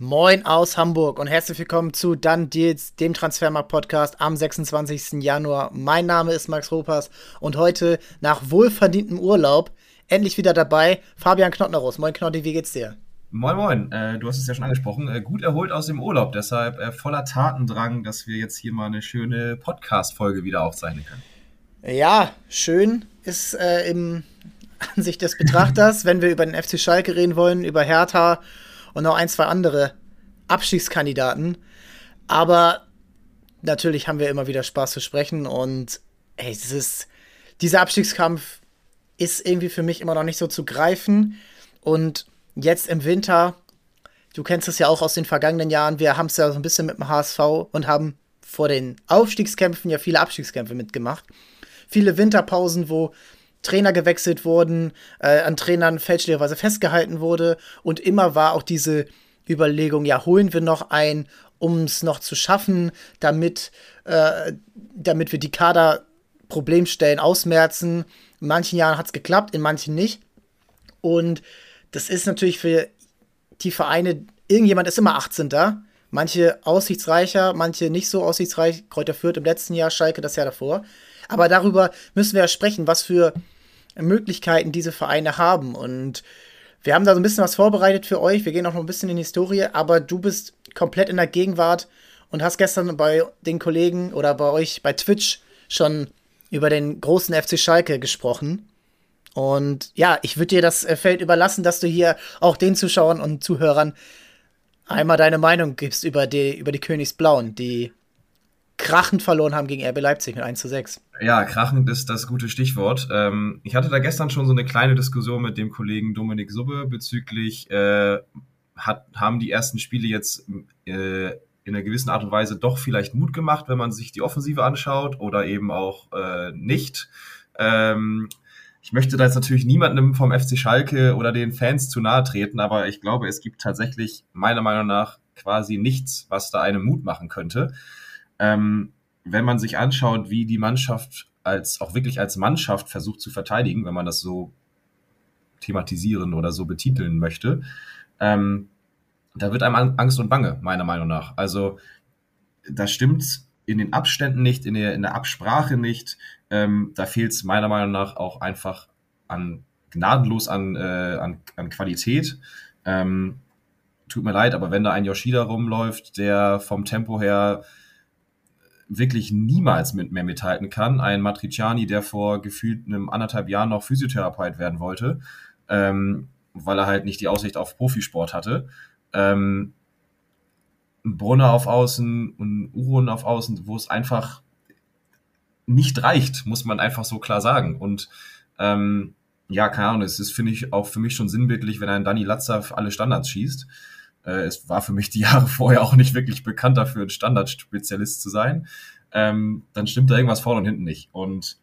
Moin aus Hamburg und herzlich willkommen zu Dann Deals, dem Transfermarkt-Podcast am 26. Januar. Mein Name ist Max Ropas und heute nach wohlverdientem Urlaub endlich wieder dabei Fabian Knottnerus. Moin Knotti, wie geht's dir? Moin Moin, äh, du hast es ja schon angesprochen, äh, gut erholt aus dem Urlaub, deshalb äh, voller Tatendrang, dass wir jetzt hier mal eine schöne Podcast-Folge wieder aufzeichnen können. Ja, schön ist äh, im Ansicht des Betrachters, wenn wir über den FC Schalke reden wollen, über Hertha und noch ein, zwei andere Abstiegskandidaten. Aber natürlich haben wir immer wieder Spaß zu sprechen und ey, dieses, dieser Abstiegskampf ist irgendwie für mich immer noch nicht so zu greifen. Und jetzt im Winter, du kennst es ja auch aus den vergangenen Jahren, wir haben es ja so ein bisschen mit dem HSV und haben vor den Aufstiegskämpfen ja viele Abstiegskämpfe mitgemacht. Viele Winterpausen, wo Trainer gewechselt wurden, äh, an Trainern fälschlicherweise festgehalten wurde und immer war auch diese Überlegung, ja, holen wir noch ein, um es noch zu schaffen, damit, äh, damit wir die Kader-Problemstellen ausmerzen. In manchen Jahren hat es geklappt, in manchen nicht. Und das ist natürlich für die Vereine, irgendjemand ist immer 18. Manche aussichtsreicher, manche nicht so aussichtsreich. Kräuter Fürth im letzten Jahr, Schalke das Jahr davor. Aber darüber müssen wir ja sprechen, was für Möglichkeiten diese Vereine haben. Und wir haben da so ein bisschen was vorbereitet für euch. Wir gehen auch noch ein bisschen in die Historie, aber du bist komplett in der Gegenwart und hast gestern bei den Kollegen oder bei euch bei Twitch schon über den großen FC Schalke gesprochen. Und ja, ich würde dir das äh, Feld überlassen, dass du hier auch den Zuschauern und Zuhörern einmal deine Meinung gibst über die, über die Königsblauen, die krachend verloren haben gegen RB Leipzig mit 1 zu 6. Ja, krachend ist das gute Stichwort. Ähm, ich hatte da gestern schon so eine kleine Diskussion mit dem Kollegen Dominik Subbe bezüglich, äh, hat, haben die ersten Spiele jetzt äh, in einer gewissen Art und Weise doch vielleicht Mut gemacht, wenn man sich die Offensive anschaut oder eben auch äh, nicht. Ähm, ich möchte da jetzt natürlich niemandem vom FC Schalke oder den Fans zu nahe treten, aber ich glaube, es gibt tatsächlich meiner Meinung nach quasi nichts, was da einem Mut machen könnte. Ähm, wenn man sich anschaut, wie die Mannschaft als auch wirklich als Mannschaft versucht zu verteidigen, wenn man das so thematisieren oder so betiteln möchte, ähm, da wird einem Angst und Bange, meiner Meinung nach. Also da stimmt in den Abständen nicht, in der, in der Absprache nicht. Ähm, da fehlt es meiner Meinung nach auch einfach an gnadenlos an, äh, an, an Qualität. Ähm, tut mir leid, aber wenn da ein Yoshida rumläuft, der vom Tempo her wirklich niemals mit mehr mithalten kann. Ein Matriciani, der vor gefühlt einem anderthalb Jahren noch Physiotherapeut werden wollte, ähm, weil er halt nicht die Aussicht auf Profisport hatte. Ähm, Brunner auf Außen und Uron auf Außen, wo es einfach nicht reicht, muss man einfach so klar sagen. Und ähm, ja, keine Ahnung, es ist, finde ich, auch für mich schon sinnbildlich, wenn ein Dani Latzer alle Standards schießt. Äh, es war für mich die Jahre vorher auch nicht wirklich bekannt dafür, ein Standardspezialist zu sein. Ähm, dann stimmt da irgendwas vorne und hinten nicht. Und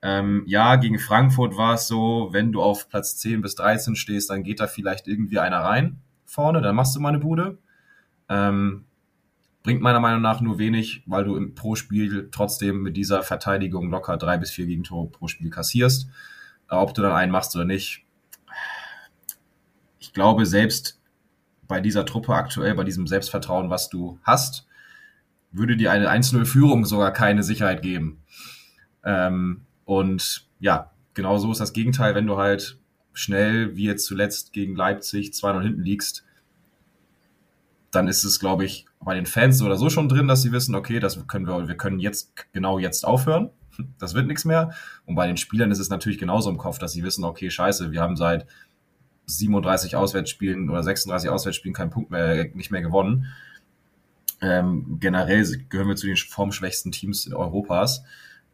ähm, ja, gegen Frankfurt war es so, wenn du auf Platz 10 bis 13 stehst, dann geht da vielleicht irgendwie einer rein vorne, dann machst du mal eine Bude. Ähm, bringt meiner Meinung nach nur wenig, weil du im, pro Spiel trotzdem mit dieser Verteidigung locker drei bis vier Gegentore pro Spiel kassierst. Ob du dann einen machst oder nicht. Ich glaube, selbst bei dieser Truppe aktuell, bei diesem Selbstvertrauen, was du hast, würde dir eine 1-0-Führung sogar keine Sicherheit geben. Ähm, und ja, genau so ist das Gegenteil, wenn du halt schnell, wie jetzt zuletzt gegen Leipzig, 2-0 hinten liegst, dann ist es, glaube ich, bei den Fans oder so schon drin, dass sie wissen, okay, das können wir, wir können jetzt genau jetzt aufhören. Das wird nichts mehr. Und bei den Spielern ist es natürlich genauso im Kopf, dass sie wissen, okay, scheiße, wir haben seit 37 Auswärtsspielen oder 36 Auswärtsspielen keinen Punkt mehr, nicht mehr gewonnen. Ähm, generell gehören wir zu den formschwächsten Teams Europas.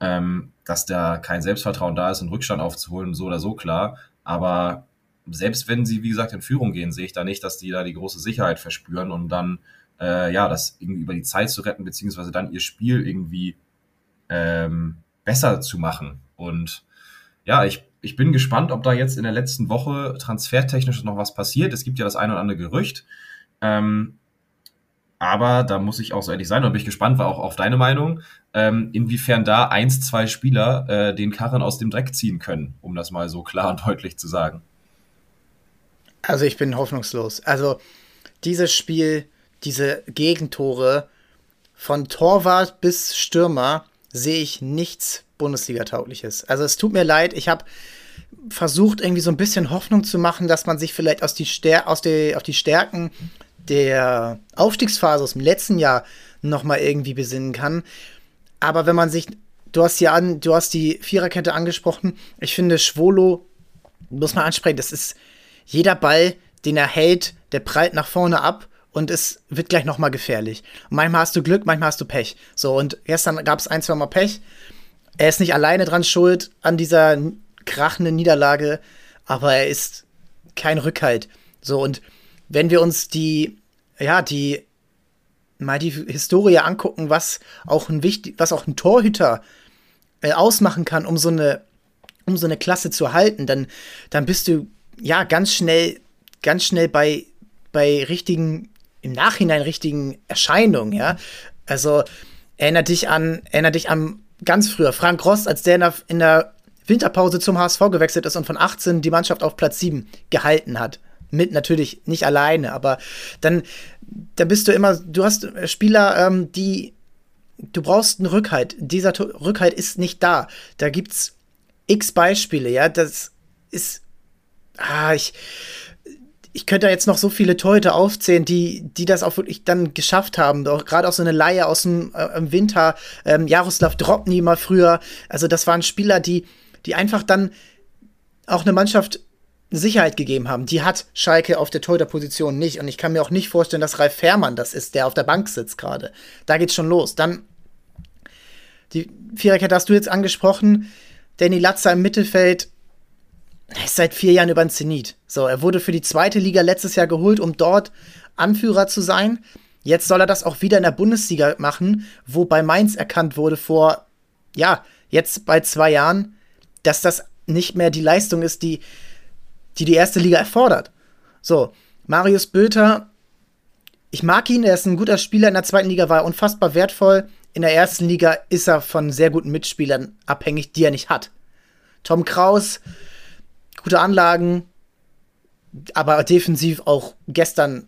Ähm, dass da kein Selbstvertrauen da ist, einen Rückstand aufzuholen, so oder so klar. Aber selbst wenn sie, wie gesagt, in Führung gehen, sehe ich da nicht, dass die da die große Sicherheit verspüren und dann, äh, ja, das irgendwie über die Zeit zu retten, beziehungsweise dann ihr Spiel irgendwie ähm, besser zu machen. Und ja, ich ich bin gespannt, ob da jetzt in der letzten Woche transfertechnisch noch was passiert. Es gibt ja das eine oder andere Gerücht. Ähm, aber da muss ich auch so ehrlich sein und bin ich gespannt, war auch auf deine Meinung, ähm, inwiefern da eins, zwei Spieler äh, den Karren aus dem Dreck ziehen können, um das mal so klar und deutlich zu sagen. Also ich bin hoffnungslos. Also dieses Spiel, diese Gegentore von Torwart bis Stürmer sehe ich nichts Bundesliga-taugliches. Also es tut mir leid, ich habe versucht, irgendwie so ein bisschen Hoffnung zu machen, dass man sich vielleicht aus die, Stär aus der, auf die Stärken der Aufstiegsphase aus dem letzten Jahr noch mal irgendwie besinnen kann. Aber wenn man sich, du hast ja an, du hast die Viererkette angesprochen. Ich finde, Schwolo muss man ansprechen. Das ist jeder Ball, den er hält, der prallt nach vorne ab und es wird gleich noch mal gefährlich. Und manchmal hast du Glück, manchmal hast du Pech. So und gestern gab es ein, zwei Mal Pech. Er ist nicht alleine dran schuld an dieser krachenden Niederlage, aber er ist kein Rückhalt. So und wenn wir uns die, ja, die, mal die Historie angucken, was auch ein wichtig, was auch ein Torhüter äh, ausmachen kann, um so eine, um so eine Klasse zu halten, dann, dann bist du ja ganz schnell, ganz schnell bei, bei richtigen, im Nachhinein richtigen Erscheinungen, ja. Also erinnert dich an, erinnert dich an ganz früher, Frank Rost, als der in der, in der Winterpause zum HSV gewechselt ist und von 18 die Mannschaft auf Platz 7 gehalten hat mit natürlich nicht alleine, aber dann, dann bist du immer, du hast Spieler, ähm, die, du brauchst einen Rückhalt. Dieser Rückhalt ist nicht da. Da gibt's x Beispiele, ja, das ist, ah, ich, ich könnte da jetzt noch so viele Torhüter aufzählen, die, die das auch wirklich dann geschafft haben. Auch gerade auch so eine Laie aus dem äh, im Winter, ähm, Jaroslav Dropny mal früher. Also das waren Spieler, die, die einfach dann auch eine Mannschaft Sicherheit gegeben haben. Die hat Schalke auf der Torhüterposition nicht. Und ich kann mir auch nicht vorstellen, dass Ralf Fährmann das ist, der auf der Bank sitzt gerade. Da geht's schon los. Dann die Viererkette hast du jetzt angesprochen. Danny Latzer im Mittelfeld ist seit vier Jahren über den Zenit. So, er wurde für die zweite Liga letztes Jahr geholt, um dort Anführer zu sein. Jetzt soll er das auch wieder in der Bundesliga machen, wo bei Mainz erkannt wurde vor, ja, jetzt bei zwei Jahren, dass das nicht mehr die Leistung ist, die die die erste Liga erfordert. So, Marius Bülter, ich mag ihn, er ist ein guter Spieler in der zweiten Liga, war unfassbar wertvoll. In der ersten Liga ist er von sehr guten Mitspielern abhängig, die er nicht hat. Tom Kraus, gute Anlagen, aber defensiv auch gestern,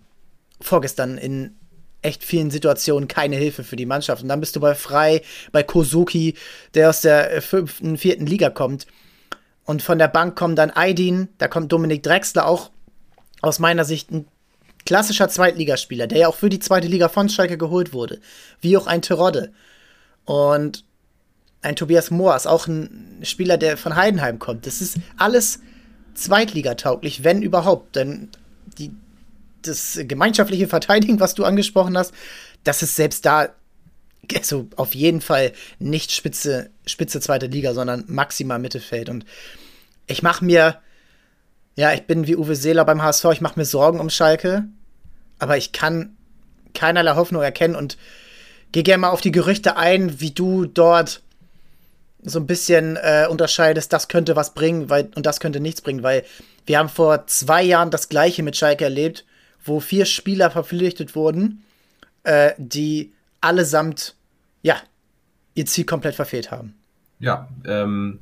vorgestern in echt vielen Situationen keine Hilfe für die Mannschaft. Und dann bist du bei Frei, bei Kosuki, der aus der fünften, vierten Liga kommt. Und von der Bank kommen dann Aydin, da kommt Dominik Drexler, auch aus meiner Sicht ein klassischer Zweitligaspieler, der ja auch für die zweite Liga von Schalke geholt wurde. Wie auch ein Terodde. Und ein Tobias Moas, auch ein Spieler, der von Heidenheim kommt. Das ist alles zweitligatauglich, wenn überhaupt. Denn die, das gemeinschaftliche Verteidigen, was du angesprochen hast, das ist selbst da also auf jeden Fall nicht Spitze, Spitze zweite Liga, sondern maximal Mittelfeld. Und ich mache mir, ja, ich bin wie Uwe Seeler beim HSV, ich mache mir Sorgen um Schalke, aber ich kann keinerlei Hoffnung erkennen und gehe gerne mal auf die Gerüchte ein, wie du dort so ein bisschen äh, unterscheidest, das könnte was bringen weil, und das könnte nichts bringen, weil wir haben vor zwei Jahren das gleiche mit Schalke erlebt, wo vier Spieler verpflichtet wurden, äh, die allesamt ja, ihr Ziel komplett verfehlt haben. Ja, ähm,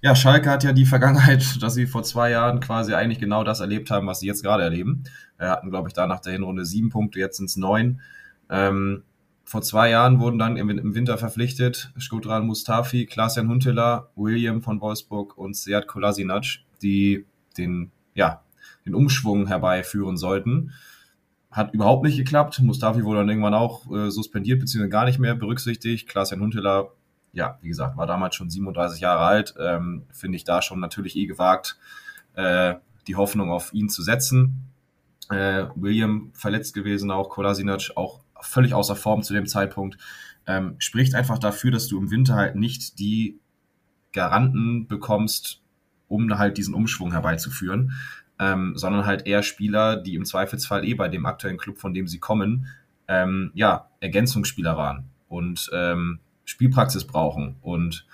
ja, Schalke hat ja die Vergangenheit, dass sie vor zwei Jahren quasi eigentlich genau das erlebt haben, was sie jetzt gerade erleben. Wir hatten, glaube ich, da nach der Hinrunde sieben Punkte, jetzt sind es neun. Ähm, vor zwei Jahren wurden dann im, Winter verpflichtet Skudran Mustafi, Klaas-Jan William von Wolfsburg und Seat Kolasinac, die den, ja, den Umschwung herbeiführen sollten. Hat überhaupt nicht geklappt. Mustafi wurde dann irgendwann auch äh, suspendiert, beziehungsweise gar nicht mehr berücksichtigt. Klaas-Jan ja, wie gesagt, war damals schon 37 Jahre alt. Ähm, Finde ich da schon natürlich eh gewagt, äh, die Hoffnung auf ihn zu setzen. Äh, William verletzt gewesen, auch Kolasinac auch völlig außer Form zu dem Zeitpunkt. Ähm, spricht einfach dafür, dass du im Winter halt nicht die Garanten bekommst, um halt diesen Umschwung herbeizuführen ähm, sondern halt eher Spieler, die im Zweifelsfall eh bei dem aktuellen Club, von dem sie kommen, ähm, ja, Ergänzungsspieler waren und ähm, Spielpraxis brauchen. Und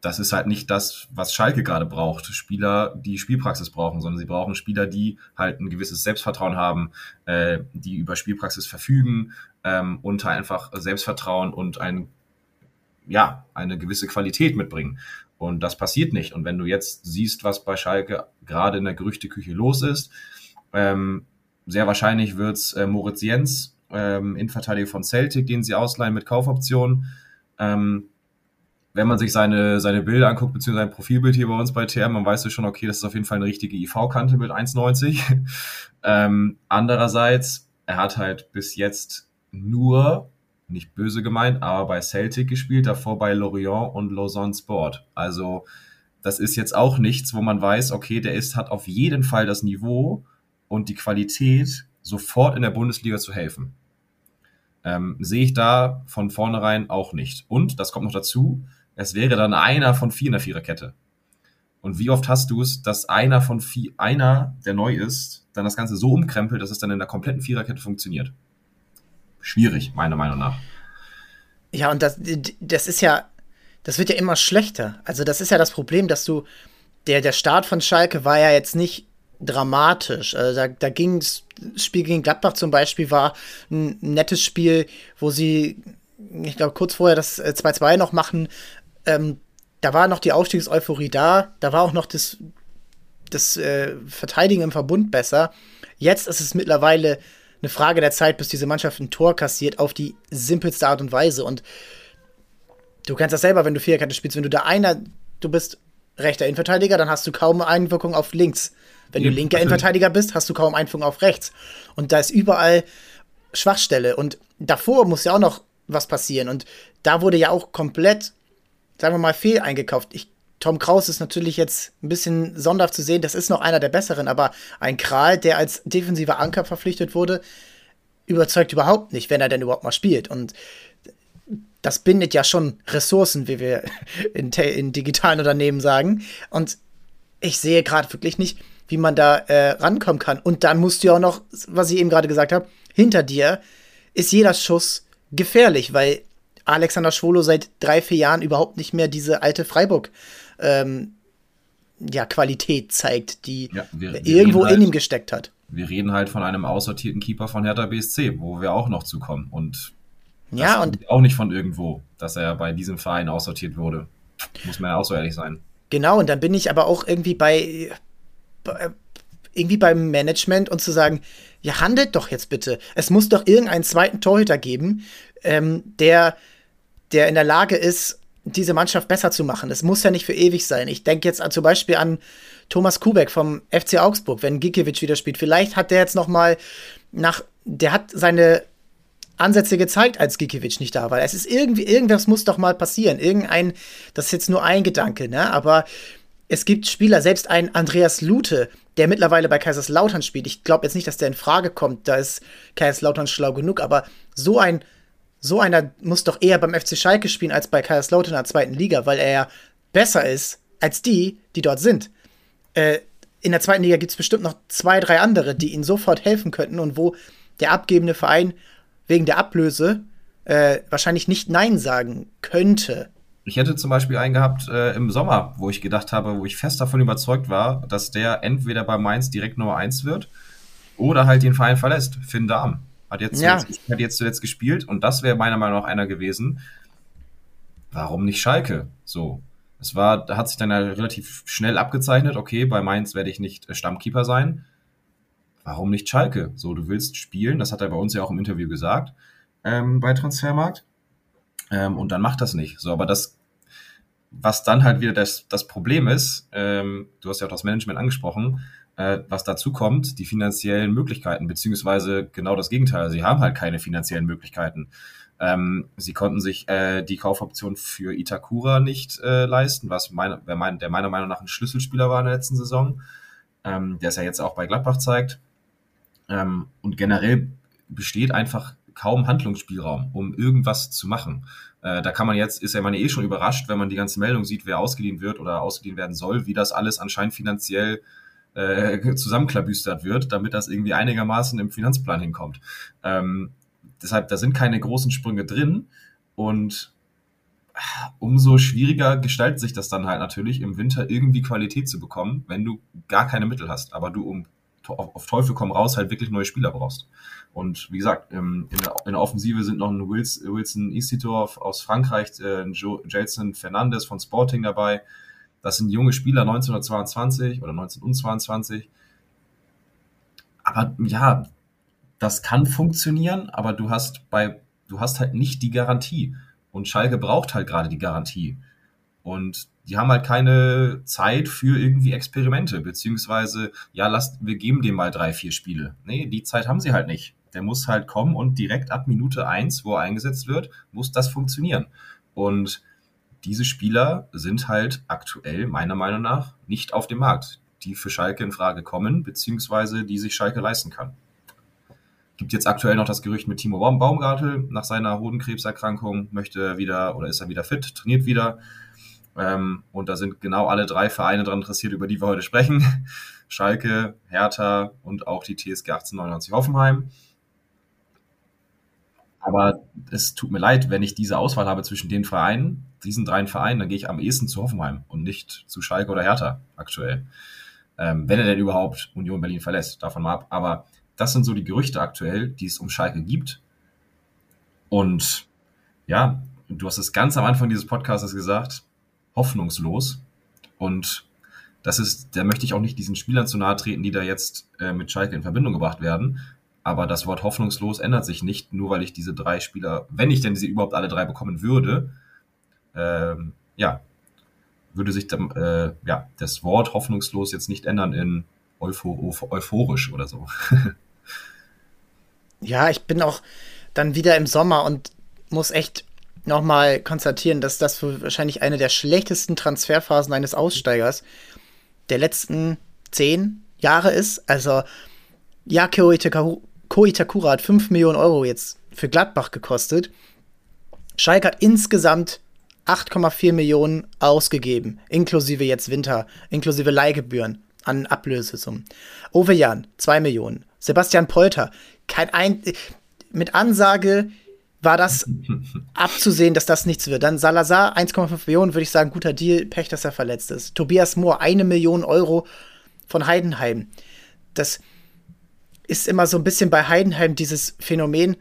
das ist halt nicht das, was Schalke gerade braucht. Spieler, die Spielpraxis brauchen, sondern sie brauchen Spieler, die halt ein gewisses Selbstvertrauen haben, äh, die über Spielpraxis verfügen ähm, und halt einfach Selbstvertrauen und ein, ja, eine gewisse Qualität mitbringen. Und das passiert nicht. Und wenn du jetzt siehst, was bei Schalke gerade in der Gerüchteküche los ist, ähm, sehr wahrscheinlich wird es äh, Moritz Jens, ähm, Innenverteidiger von Celtic, den sie ausleihen mit Kaufoption. Ähm, wenn man sich seine, seine Bilder anguckt, beziehungsweise sein Profilbild hier bei uns bei TM, man weiß ja schon, okay, das ist auf jeden Fall eine richtige IV-Kante mit 1,90. ähm, andererseits, er hat halt bis jetzt nur, nicht böse gemeint, aber bei Celtic gespielt, davor bei Lorient und Lausanne Sport. Also, das ist jetzt auch nichts, wo man weiß, okay, der ist, hat auf jeden Fall das Niveau und die Qualität, sofort in der Bundesliga zu helfen. Ähm, sehe ich da von vornherein auch nicht. Und, das kommt noch dazu, es wäre dann einer von vier in der Viererkette. Und wie oft hast du es, dass einer von vier, einer, der neu ist, dann das Ganze so umkrempelt, dass es dann in der kompletten Viererkette funktioniert? Schwierig, meiner Meinung nach. Ja, und das, das ist ja, das wird ja immer schlechter. Also, das ist ja das Problem, dass du, der, der Start von Schalke war ja jetzt nicht dramatisch. Also da, da ging das Spiel gegen Gladbach zum Beispiel, war ein nettes Spiel, wo sie, ich glaube, kurz vorher das 2-2 äh, noch machen, ähm, da war noch die Aufstiegseuphorie da, da war auch noch das, das äh, Verteidigen im Verbund besser. Jetzt ist es mittlerweile eine Frage der Zeit, bis diese Mannschaft ein Tor kassiert, auf die simpelste Art und Weise. Und du kannst das selber, wenn du Viererkette spielst, wenn du da einer, du bist rechter Innenverteidiger, dann hast du kaum Einwirkung auf links. Wenn du linker Innenverteidiger bist, hast du kaum Einwirkung auf rechts. Und da ist überall Schwachstelle. Und davor muss ja auch noch was passieren. Und da wurde ja auch komplett sagen wir mal, fehl eingekauft. Ich, Tom Kraus ist natürlich jetzt ein bisschen sonderhaft zu sehen, das ist noch einer der besseren, aber ein Kral, der als defensiver Anker verpflichtet wurde, überzeugt überhaupt nicht, wenn er denn überhaupt mal spielt. Und das bindet ja schon Ressourcen, wie wir in, in digitalen Unternehmen sagen. Und ich sehe gerade wirklich nicht, wie man da äh, rankommen kann. Und dann musst du ja auch noch, was ich eben gerade gesagt habe, hinter dir ist jeder Schuss gefährlich, weil Alexander Schwolo seit drei, vier Jahren überhaupt nicht mehr diese alte Freiburg ähm, ja, Qualität zeigt, die ja, wir, irgendwo halt, in ihm gesteckt hat. Wir reden halt von einem aussortierten Keeper von Hertha BSC, wo wir auch noch zukommen. Und ja, und auch nicht von irgendwo, dass er bei diesem Verein aussortiert wurde. Muss man ja auch so ehrlich sein. Genau, und dann bin ich aber auch irgendwie bei, bei irgendwie beim Management und zu sagen, ja, handelt doch jetzt bitte. Es muss doch irgendeinen zweiten Torhüter geben, ähm, der der in der Lage ist, diese Mannschaft besser zu machen. Es muss ja nicht für ewig sein. Ich denke jetzt zum Beispiel an Thomas Kubek vom FC Augsburg, wenn Gikiewicz wieder spielt. Vielleicht hat der jetzt noch mal nach, der hat seine Ansätze gezeigt, als Gikiewicz nicht da war. Es ist irgendwie, irgendwas muss doch mal passieren. Irgendein, das ist jetzt nur ein Gedanke, ne? Aber es gibt Spieler, selbst ein Andreas Lute, der mittlerweile bei Kaiserslautern spielt. Ich glaube jetzt nicht, dass der in Frage kommt. Da ist Kaiserslautern schlau genug, aber so ein so einer muss doch eher beim FC Schalke spielen als bei Kaiserslautern in der zweiten Liga, weil er ja besser ist als die, die dort sind. Äh, in der zweiten Liga gibt es bestimmt noch zwei, drei andere, die ihnen sofort helfen könnten und wo der abgebende Verein wegen der Ablöse äh, wahrscheinlich nicht Nein sagen könnte. Ich hätte zum Beispiel einen gehabt äh, im Sommer, wo ich gedacht habe, wo ich fest davon überzeugt war, dass der entweder bei Mainz direkt Nummer 1 wird oder halt den Verein verlässt. Finn Darm. Hat jetzt, ja. zuletzt, hat jetzt zuletzt gespielt und das wäre meiner Meinung nach einer gewesen. Warum nicht Schalke? So. Es war, da hat sich dann ja relativ schnell abgezeichnet, okay, bei Mainz werde ich nicht äh, Stammkeeper sein. Warum nicht Schalke? So, du willst spielen, das hat er bei uns ja auch im Interview gesagt, ähm, bei Transfermarkt. Ähm, und dann macht das nicht. So, aber das, was dann halt wieder das, das Problem ist, ähm, du hast ja auch das Management angesprochen, äh, was dazu kommt, die finanziellen Möglichkeiten, beziehungsweise genau das Gegenteil. Sie haben halt keine finanziellen Möglichkeiten. Ähm, sie konnten sich äh, die Kaufoption für Itakura nicht äh, leisten, was meine, der meiner Meinung nach ein Schlüsselspieler war in der letzten Saison, ähm, der es ja jetzt auch bei Gladbach zeigt. Ähm, und generell besteht einfach kaum Handlungsspielraum, um irgendwas zu machen. Äh, da kann man jetzt, ist ja man eh schon überrascht, wenn man die ganze Meldung sieht, wer ausgeliehen wird oder ausgeliehen werden soll, wie das alles anscheinend finanziell äh, zusammenklabüstert wird, damit das irgendwie einigermaßen im Finanzplan hinkommt. Ähm, deshalb, da sind keine großen Sprünge drin und umso schwieriger gestaltet sich das dann halt natürlich, im Winter irgendwie Qualität zu bekommen, wenn du gar keine Mittel hast, aber du um auf Teufel komm raus halt wirklich neue Spieler brauchst. Und wie gesagt, in der, in der Offensive sind noch ein Wilson Isitor aus Frankreich, ein äh, Jason Fernandes von Sporting dabei, das sind junge Spieler 1922 oder 1922. Aber ja, das kann funktionieren, aber du hast bei, du hast halt nicht die Garantie. Und Schalke braucht halt gerade die Garantie. Und die haben halt keine Zeit für irgendwie Experimente, beziehungsweise, ja, lasst, wir geben dem mal drei, vier Spiele. Nee, die Zeit haben sie halt nicht. Der muss halt kommen und direkt ab Minute eins, wo er eingesetzt wird, muss das funktionieren. Und diese Spieler sind halt aktuell meiner Meinung nach nicht auf dem Markt, die für Schalke in Frage kommen, beziehungsweise die sich Schalke leisten kann. Gibt jetzt aktuell noch das Gerücht mit Timo Baumgartel nach seiner Hodenkrebserkrankung, möchte er wieder oder ist er wieder fit, trainiert wieder. Ähm, und da sind genau alle drei Vereine daran interessiert, über die wir heute sprechen. Schalke, Hertha und auch die TSG 1899 Hoffenheim. Aber es tut mir leid, wenn ich diese Auswahl habe zwischen den Vereinen, diesen drei Vereinen, dann gehe ich am ehesten zu Hoffenheim und nicht zu Schalke oder Hertha aktuell. Ähm, wenn er denn überhaupt Union Berlin verlässt, davon mal ab. Aber das sind so die Gerüchte aktuell, die es um Schalke gibt. Und ja, du hast es ganz am Anfang dieses Podcasts gesagt, hoffnungslos. Und das ist, da möchte ich auch nicht diesen Spielern zu nahe treten, die da jetzt äh, mit Schalke in Verbindung gebracht werden. Aber das Wort hoffnungslos ändert sich nicht, nur weil ich diese drei Spieler, wenn ich denn sie überhaupt alle drei bekommen würde, ähm, ja, würde sich dann, äh, ja, das Wort hoffnungslos jetzt nicht ändern in euphorisch oder so. ja, ich bin auch dann wieder im Sommer und muss echt nochmal konstatieren, dass das wahrscheinlich eine der schlechtesten Transferphasen eines Aussteigers der letzten zehn Jahre ist. Also, ja, Ko Itakura hat 5 Millionen Euro jetzt für Gladbach gekostet. Schalke hat insgesamt 8,4 Millionen ausgegeben, inklusive jetzt Winter, inklusive Leihgebühren an Ablösesummen. Ove Jan, 2 Millionen. Sebastian Polter, kein ein mit Ansage war das abzusehen, dass das nichts wird. Dann Salazar, 1,5 Millionen, würde ich sagen, guter Deal, Pech, dass er verletzt ist. Tobias Mohr, eine Million Euro von Heidenheim. Das ist immer so ein bisschen bei Heidenheim dieses Phänomen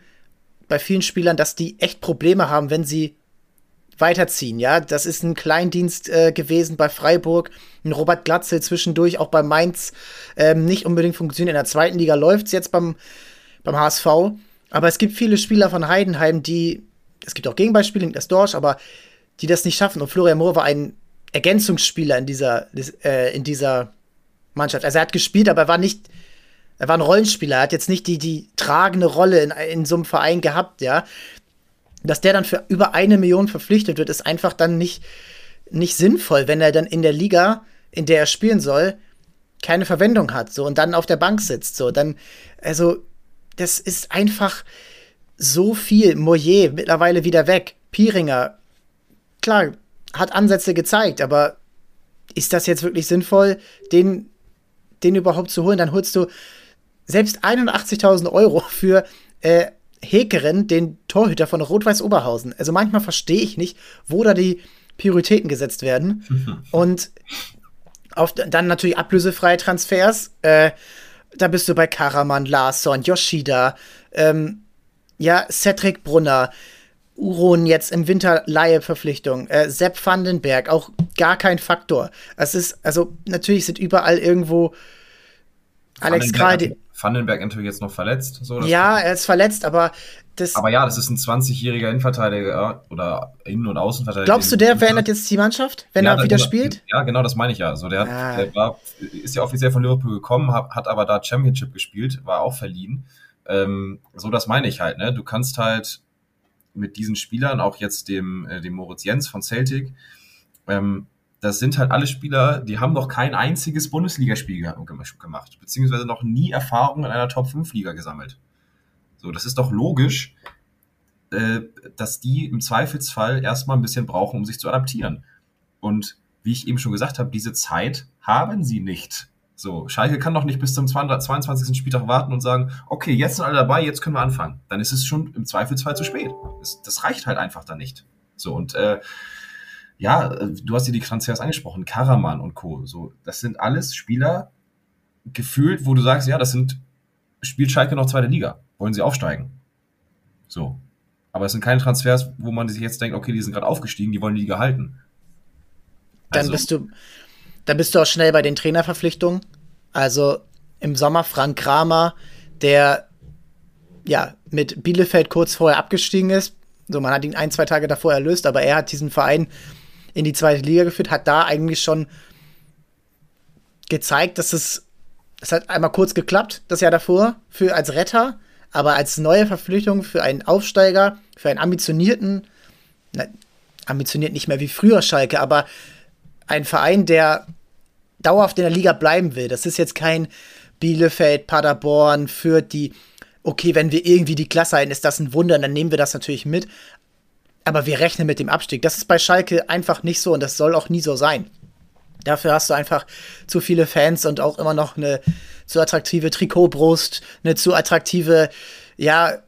bei vielen Spielern, dass die echt Probleme haben, wenn sie weiterziehen. Ja, das ist ein Kleindienst äh, gewesen bei Freiburg, ein Robert Glatzel zwischendurch auch bei Mainz ähm, nicht unbedingt funktioniert. In der zweiten Liga läuft es jetzt beim, beim HSV. Aber es gibt viele Spieler von Heidenheim, die, es gibt auch Gegenbeispiele, das Dorsch, aber die das nicht schaffen. Und Florian Mohr war ein Ergänzungsspieler in dieser, äh, in dieser Mannschaft. Also er hat gespielt, aber er war nicht er war ein Rollenspieler, er hat jetzt nicht die, die tragende Rolle in, in so einem Verein gehabt, ja. Dass der dann für über eine Million verpflichtet wird, ist einfach dann nicht, nicht sinnvoll, wenn er dann in der Liga, in der er spielen soll, keine Verwendung hat, so und dann auf der Bank sitzt, so dann, also das ist einfach so viel. Moyer mittlerweile wieder weg, Pieringer, klar, hat Ansätze gezeigt, aber ist das jetzt wirklich sinnvoll, den, den überhaupt zu holen? Dann holst du selbst 81.000 Euro für äh, Hekeren, den Torhüter von Rot-Weiß Oberhausen. Also manchmal verstehe ich nicht, wo da die Prioritäten gesetzt werden. Und auf, dann natürlich ablösefreie Transfers. Äh, da bist du bei Karaman, Larsson, Yoshida, ähm, ja, Cedric Brunner, Uron jetzt im Winter Laie-Verpflichtung, äh, Sepp Vandenberg, auch gar kein Faktor. Es ist, also natürlich sind überall irgendwo Alex Kral. Vandenberg natürlich jetzt noch verletzt. So, ja, er ist verletzt, aber das. Aber ja, das ist ein 20-jähriger Innenverteidiger oder Innen- und Außenverteidiger. Glaubst du, der verändert jetzt die Mannschaft, wenn ja, er wieder spielt? Ja, genau, das meine ich ja. Also der, ah. der war, ist ja offiziell von Liverpool gekommen, hat, hat aber da Championship gespielt, war auch verliehen. Ähm, so, das meine ich halt. Ne? Du kannst halt mit diesen Spielern, auch jetzt dem, äh, dem Moritz Jens von Celtic, ähm, das sind halt alle Spieler, die haben noch kein einziges Bundesligaspiel gemacht, beziehungsweise noch nie Erfahrung in einer Top-5-Liga gesammelt. So, das ist doch logisch, äh, dass die im Zweifelsfall erstmal ein bisschen brauchen, um sich zu adaptieren. Und wie ich eben schon gesagt habe, diese Zeit haben sie nicht. So, Schalke kann doch nicht bis zum 22. Spieltag warten und sagen, okay, jetzt sind alle dabei, jetzt können wir anfangen. Dann ist es schon im Zweifelsfall zu spät. Das, das reicht halt einfach dann nicht. So, und äh, ja, äh, du hast dir die Transfers angesprochen, Karaman und Co. So, das sind alles Spieler gefühlt, wo du sagst, ja, das sind, spielt Schalke noch zweite Liga. Wollen sie aufsteigen? So. Aber es sind keine Transfers, wo man sich jetzt denkt, okay, die sind gerade aufgestiegen, die wollen die Liga halten. Also, dann bist du, dann bist du auch schnell bei den Trainerverpflichtungen. Also, im Sommer Frank Kramer, der ja mit Bielefeld kurz vorher abgestiegen ist. So, man hat ihn ein, zwei Tage davor erlöst, aber er hat diesen Verein in die zweite Liga geführt, hat da eigentlich schon gezeigt, dass es, es hat einmal kurz geklappt, das Jahr davor, für als Retter, aber als neue Verpflichtung für einen Aufsteiger, für einen ambitionierten, na, ambitioniert nicht mehr wie früher Schalke, aber ein Verein, der dauerhaft in der Liga bleiben will. Das ist jetzt kein Bielefeld, Paderborn, Fürth, die, okay, wenn wir irgendwie die Klasse halten, ist das ein Wunder, dann nehmen wir das natürlich mit. Aber wir rechnen mit dem Abstieg. Das ist bei Schalke einfach nicht so und das soll auch nie so sein. Dafür hast du einfach zu viele Fans und auch immer noch eine zu attraktive Trikotbrust, eine zu attraktive, ja,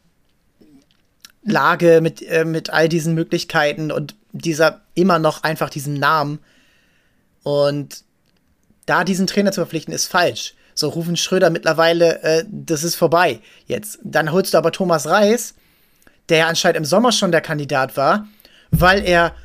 Lage mit, äh, mit all diesen Möglichkeiten und dieser immer noch einfach diesen Namen. Und da diesen Trainer zu verpflichten, ist falsch. So, Rufen Schröder mittlerweile, äh, das ist vorbei jetzt. Dann holst du aber Thomas Reis, der ja anscheinend im Sommer schon der Kandidat war, weil er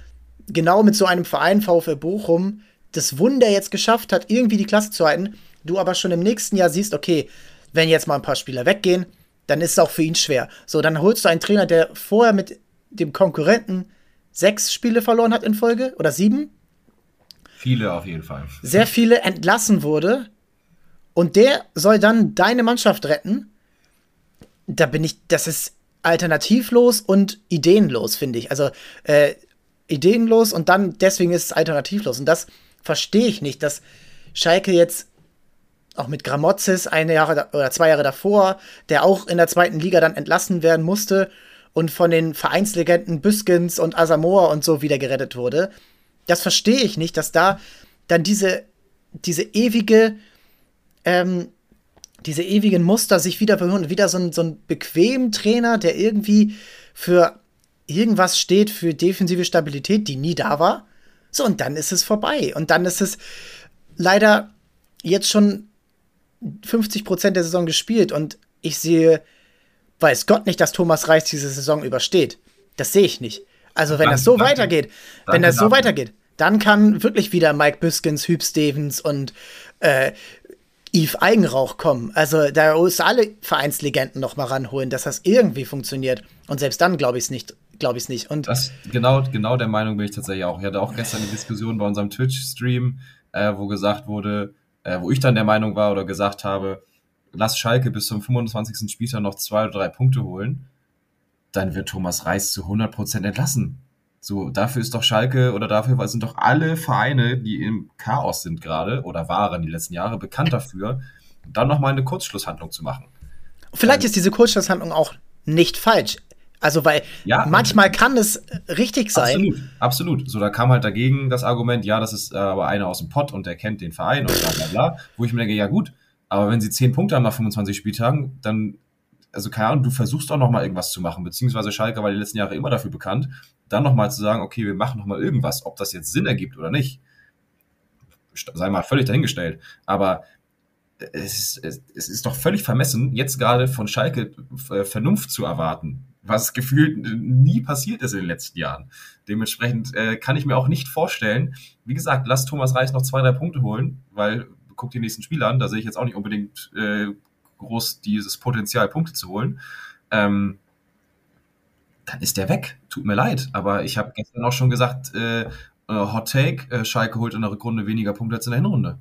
genau mit so einem Verein VfL Bochum das Wunder jetzt geschafft hat, irgendwie die Klasse zu halten. Du aber schon im nächsten Jahr siehst, okay, wenn jetzt mal ein paar Spieler weggehen, dann ist es auch für ihn schwer. So, dann holst du einen Trainer, der vorher mit dem Konkurrenten sechs Spiele verloren hat in Folge oder sieben. Viele auf jeden Fall. Sehr viele entlassen wurde. Und der soll dann deine Mannschaft retten. Da bin ich, das ist alternativlos und ideenlos, finde ich. Also äh, ideenlos und dann deswegen ist es alternativlos. Und das verstehe ich nicht, dass Schalke jetzt auch mit Gramozis eine Jahre oder zwei Jahre davor, der auch in der zweiten Liga dann entlassen werden musste und von den Vereinslegenden Büskens und Asamoah und so wieder gerettet wurde. Das verstehe ich nicht, dass da dann diese, diese ewige ähm, diese ewigen Muster sich wieder berühren. Wieder so ein, so ein bequem Trainer, der irgendwie für irgendwas steht, für defensive Stabilität, die nie da war. So, und dann ist es vorbei. Und dann ist es leider jetzt schon 50 Prozent der Saison gespielt. Und ich sehe, weiß Gott nicht, dass Thomas Reis diese Saison übersteht. Das sehe ich nicht. Also, wenn danke, das so danke, weitergeht, danke, wenn das so weitergeht, dann kann wirklich wieder Mike Biskins, Hüb Stevens und äh, Yves Eigenrauch kommen. Also da muss alle Vereinslegenden noch mal ranholen, dass das irgendwie funktioniert. Und selbst dann glaube ich es nicht. Glaube ich es nicht. Und das, genau, genau der Meinung bin ich tatsächlich auch. Ich hatte auch gestern eine Diskussion bei unserem Twitch-Stream, äh, wo gesagt wurde, äh, wo ich dann der Meinung war oder gesagt habe, lass Schalke bis zum 25. Spieltag noch zwei oder drei Punkte holen, dann wird Thomas Reis zu 100% entlassen. So, dafür ist doch Schalke oder dafür sind doch alle Vereine, die im Chaos sind gerade oder waren die letzten Jahre, bekannt dafür, dann nochmal eine Kurzschlusshandlung zu machen. Vielleicht ähm, ist diese Kurzschlusshandlung auch nicht falsch. Also, weil ja, manchmal kann es richtig sein. Absolut, absolut. So, da kam halt dagegen das Argument, ja, das ist äh, aber einer aus dem Pott und der kennt den Verein und bla bla bla. Wo ich mir denke, ja gut, aber wenn sie 10 Punkte haben nach 25 Spieltagen, dann, also keine Ahnung, du versuchst auch nochmal irgendwas zu machen, beziehungsweise Schalke war die letzten Jahre immer dafür bekannt, dann nochmal zu sagen, okay, wir machen nochmal irgendwas, ob das jetzt Sinn ergibt oder nicht, sei mal völlig dahingestellt. Aber es ist, es ist doch völlig vermessen, jetzt gerade von Schalke äh, Vernunft zu erwarten, was gefühlt nie passiert ist in den letzten Jahren. Dementsprechend äh, kann ich mir auch nicht vorstellen, wie gesagt, lass Thomas Reis noch zwei, drei Punkte holen, weil guck die nächsten Spiele an, da sehe ich jetzt auch nicht unbedingt äh, groß dieses Potenzial, Punkte zu holen. Ähm, dann ist der weg. Tut mir leid. Aber ich habe gestern auch schon gesagt, äh, äh, Hot Take, äh, Schalke holt in der Rückrunde weniger Punkte als in der Hinrunde.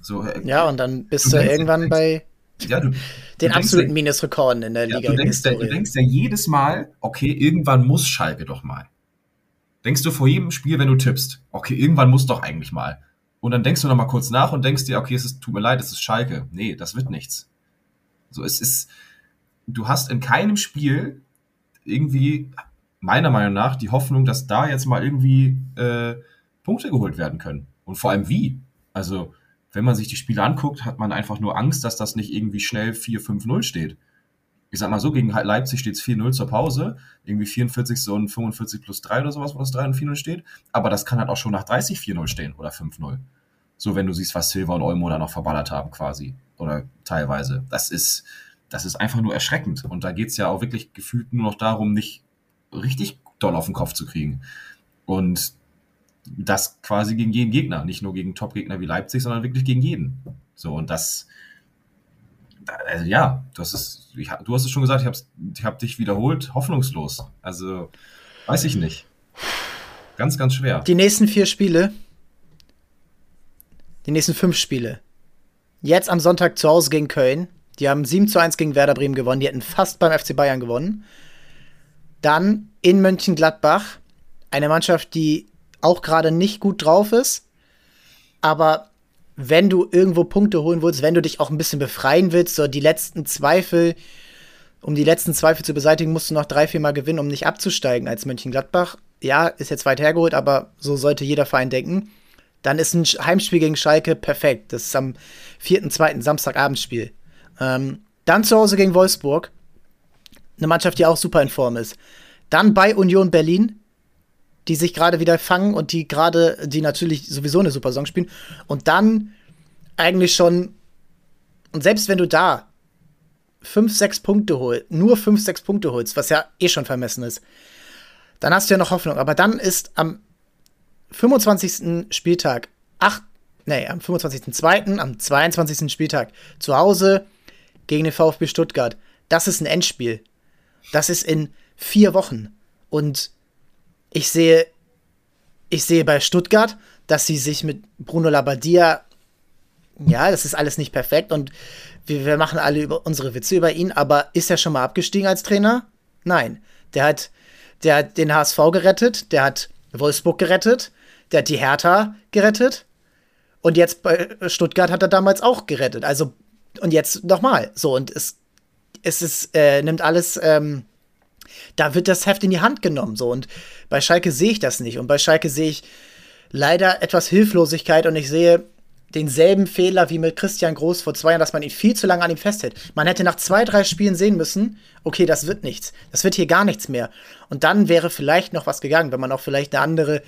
So, äh, ja, und dann bist du, du irgendwann denkst, bei ja, du, den du absoluten Minusrekorden in der ja, Liga. Du denkst, du denkst ja jedes Mal, okay, irgendwann muss Schalke doch mal. Denkst du vor jedem Spiel, wenn du tippst, okay, irgendwann muss doch eigentlich mal. Und dann denkst du noch mal kurz nach und denkst dir, okay, es ist, tut mir leid, es ist Schalke. Nee, das wird nichts. So, es ist, du hast in keinem Spiel irgendwie meiner Meinung nach die Hoffnung, dass da jetzt mal irgendwie äh, Punkte geholt werden können. Und vor allem wie. Also, wenn man sich die Spiele anguckt, hat man einfach nur Angst, dass das nicht irgendwie schnell 4-5-0 steht. Ich sag mal so, gegen Leipzig steht es 4-0 zur Pause, irgendwie 44 und 45 plus 3 oder sowas, wo das 3 und 4-0 steht. Aber das kann halt auch schon nach 30 4-0 stehen oder 5-0. So, wenn du siehst, was Silva und Olmo da noch verballert haben, quasi. Oder teilweise. Das ist, das ist einfach nur erschreckend. Und da geht es ja auch wirklich gefühlt nur noch darum, nicht richtig doll auf den Kopf zu kriegen. Und das quasi gegen jeden Gegner, nicht nur gegen Top-Gegner wie Leipzig, sondern wirklich gegen jeden. So, und das, also ja, du hast es, ich, du hast es schon gesagt, ich habe ich hab dich wiederholt, hoffnungslos. Also, weiß ich nicht. Ganz, ganz schwer. Die nächsten vier Spiele, die nächsten fünf Spiele. Jetzt am Sonntag zu Hause gegen Köln. Die haben 7 zu 1 gegen Werder Bremen gewonnen. Die hätten fast beim FC Bayern gewonnen. Dann in Mönchengladbach. Eine Mannschaft, die auch gerade nicht gut drauf ist. Aber wenn du irgendwo Punkte holen willst, wenn du dich auch ein bisschen befreien willst, so die letzten Zweifel, um die letzten Zweifel zu beseitigen, musst du noch drei, vier Mal gewinnen, um nicht abzusteigen als Mönchengladbach. Ja, ist jetzt weit hergeholt, aber so sollte jeder Verein denken. Dann ist ein Heimspiel gegen Schalke perfekt. Das ist am 4.2. Samstagabendspiel. Ähm, dann zu Hause gegen Wolfsburg. Eine Mannschaft, die auch super in Form ist. Dann bei Union Berlin, die sich gerade wieder fangen und die gerade, die natürlich sowieso eine super Saison spielen. Und dann eigentlich schon, und selbst wenn du da fünf, sechs Punkte holst, nur fünf, sechs Punkte holst, was ja eh schon vermessen ist, dann hast du ja noch Hoffnung. Aber dann ist am 25. Spieltag, ach, nee, am 25.2., am 22. Spieltag zu Hause gegen den VfB Stuttgart. Das ist ein Endspiel. Das ist in vier Wochen. Und ich sehe, ich sehe bei Stuttgart, dass sie sich mit Bruno Labbadia, ja, das ist alles nicht perfekt und wir, wir machen alle unsere Witze über ihn, aber ist er schon mal abgestiegen als Trainer? Nein. Der hat, der hat den HSV gerettet, der hat Wolfsburg gerettet, der hat die Hertha gerettet. Und jetzt bei Stuttgart hat er damals auch gerettet. Also, und jetzt nochmal. So, und es, es ist, äh, nimmt alles, ähm, da wird das Heft in die Hand genommen. So, und bei Schalke sehe ich das nicht. Und bei Schalke sehe ich leider etwas Hilflosigkeit und ich sehe denselben Fehler wie mit Christian Groß vor zwei Jahren, dass man ihn viel zu lange an ihm festhält. Man hätte nach zwei, drei Spielen sehen müssen, okay, das wird nichts. Das wird hier gar nichts mehr. Und dann wäre vielleicht noch was gegangen, wenn man auch vielleicht eine andere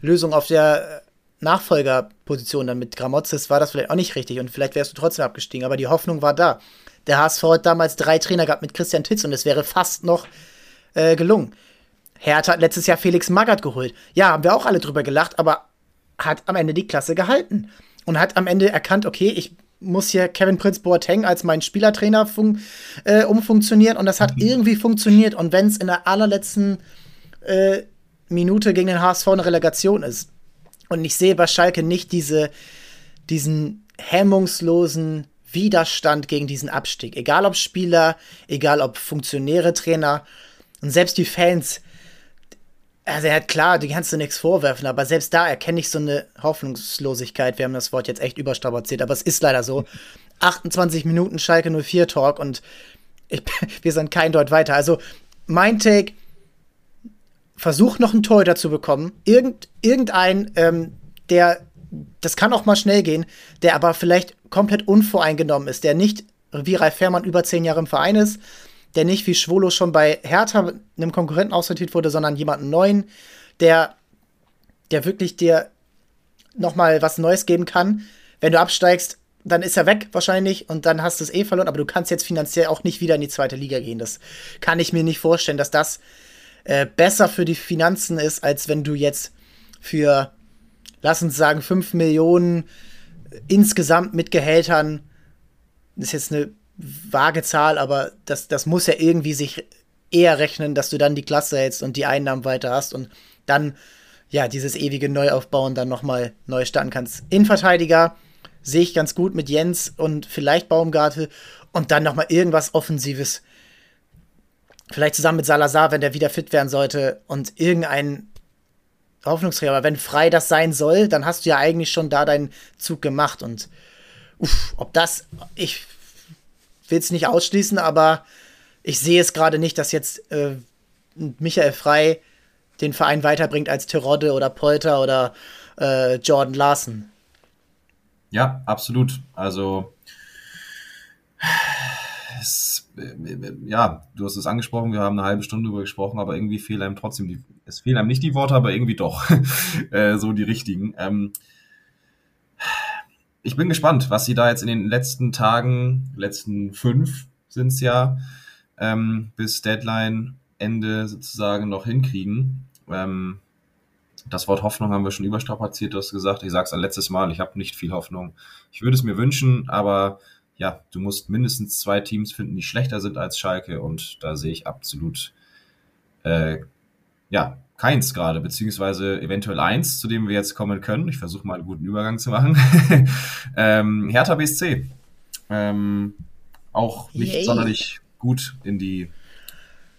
Lösung auf der äh, Nachfolgerposition dann mit Gramozis war das vielleicht auch nicht richtig und vielleicht wärst du trotzdem abgestiegen, aber die Hoffnung war da. Der HSV hat damals drei Trainer gehabt mit Christian Titz und es wäre fast noch äh, gelungen. Hertha hat letztes Jahr Felix Magath geholt. Ja, haben wir auch alle drüber gelacht, aber hat am Ende die Klasse gehalten und hat am Ende erkannt, okay, ich muss hier Kevin Prince Boateng als mein Spielertrainer äh, umfunktionieren und das hat mhm. irgendwie funktioniert und wenn es in der allerletzten äh, Minute gegen den HSV eine Relegation ist. Und ich sehe bei Schalke nicht diese, diesen hemmungslosen Widerstand gegen diesen Abstieg. Egal ob Spieler, egal ob Funktionäre, Trainer und selbst die Fans. Also er hat klar, die kannst du nichts vorwerfen, aber selbst da erkenne ich so eine Hoffnungslosigkeit. Wir haben das Wort jetzt echt überstrapaziert, aber es ist leider so. 28 Minuten Schalke 04 Talk und ich, wir sind kein Deut weiter. Also mein Take, versucht noch einen Torhüter zu bekommen. Irgend, irgendein, ähm, der, das kann auch mal schnell gehen, der aber vielleicht komplett unvoreingenommen ist, der nicht wie Ralf Fährmann über zehn Jahre im Verein ist, der nicht wie Schwolo schon bei Hertha einem Konkurrenten aussortiert wurde, sondern jemanden neuen, der, der wirklich dir noch mal was Neues geben kann. Wenn du absteigst, dann ist er weg wahrscheinlich und dann hast du es eh verloren, aber du kannst jetzt finanziell auch nicht wieder in die zweite Liga gehen. Das kann ich mir nicht vorstellen, dass das äh, besser für die Finanzen ist, als wenn du jetzt für, lass uns sagen, 5 Millionen insgesamt mit Gehältern, das ist jetzt eine vage Zahl, aber das, das muss ja irgendwie sich eher rechnen, dass du dann die Klasse hältst und die Einnahmen weiter hast und dann ja dieses ewige Neuaufbauen dann nochmal neu starten kannst. Innenverteidiger sehe ich ganz gut mit Jens und vielleicht Baumgartel und dann nochmal irgendwas Offensives Vielleicht zusammen mit Salazar, wenn der wieder fit werden sollte und irgendein Hoffnungsträger. Aber wenn frei das sein soll, dann hast du ja eigentlich schon da deinen Zug gemacht. Und uff, ob das, ich will es nicht ausschließen, aber ich sehe es gerade nicht, dass jetzt äh, Michael Frei den Verein weiterbringt als Terodde oder Polter oder äh, Jordan Larson. Ja, absolut. Also es, ja, du hast es angesprochen, wir haben eine halbe Stunde darüber gesprochen, aber irgendwie fehlen einem trotzdem die, es fehlen einem nicht die Worte, aber irgendwie doch, äh, so die richtigen. Ähm, ich bin gespannt, was sie da jetzt in den letzten Tagen, letzten fünf sind es ja, ähm, bis Deadline Ende sozusagen noch hinkriegen. Ähm, das Wort Hoffnung haben wir schon überstrapaziert, du hast gesagt. Ich sage es ein letztes Mal, ich habe nicht viel Hoffnung. Ich würde es mir wünschen, aber ja, du musst mindestens zwei Teams finden, die schlechter sind als Schalke und da sehe ich absolut äh, ja, keins gerade, beziehungsweise eventuell eins, zu dem wir jetzt kommen können. Ich versuche mal einen guten Übergang zu machen. ähm, Hertha BSC. Ähm, auch nicht Yay. sonderlich gut in die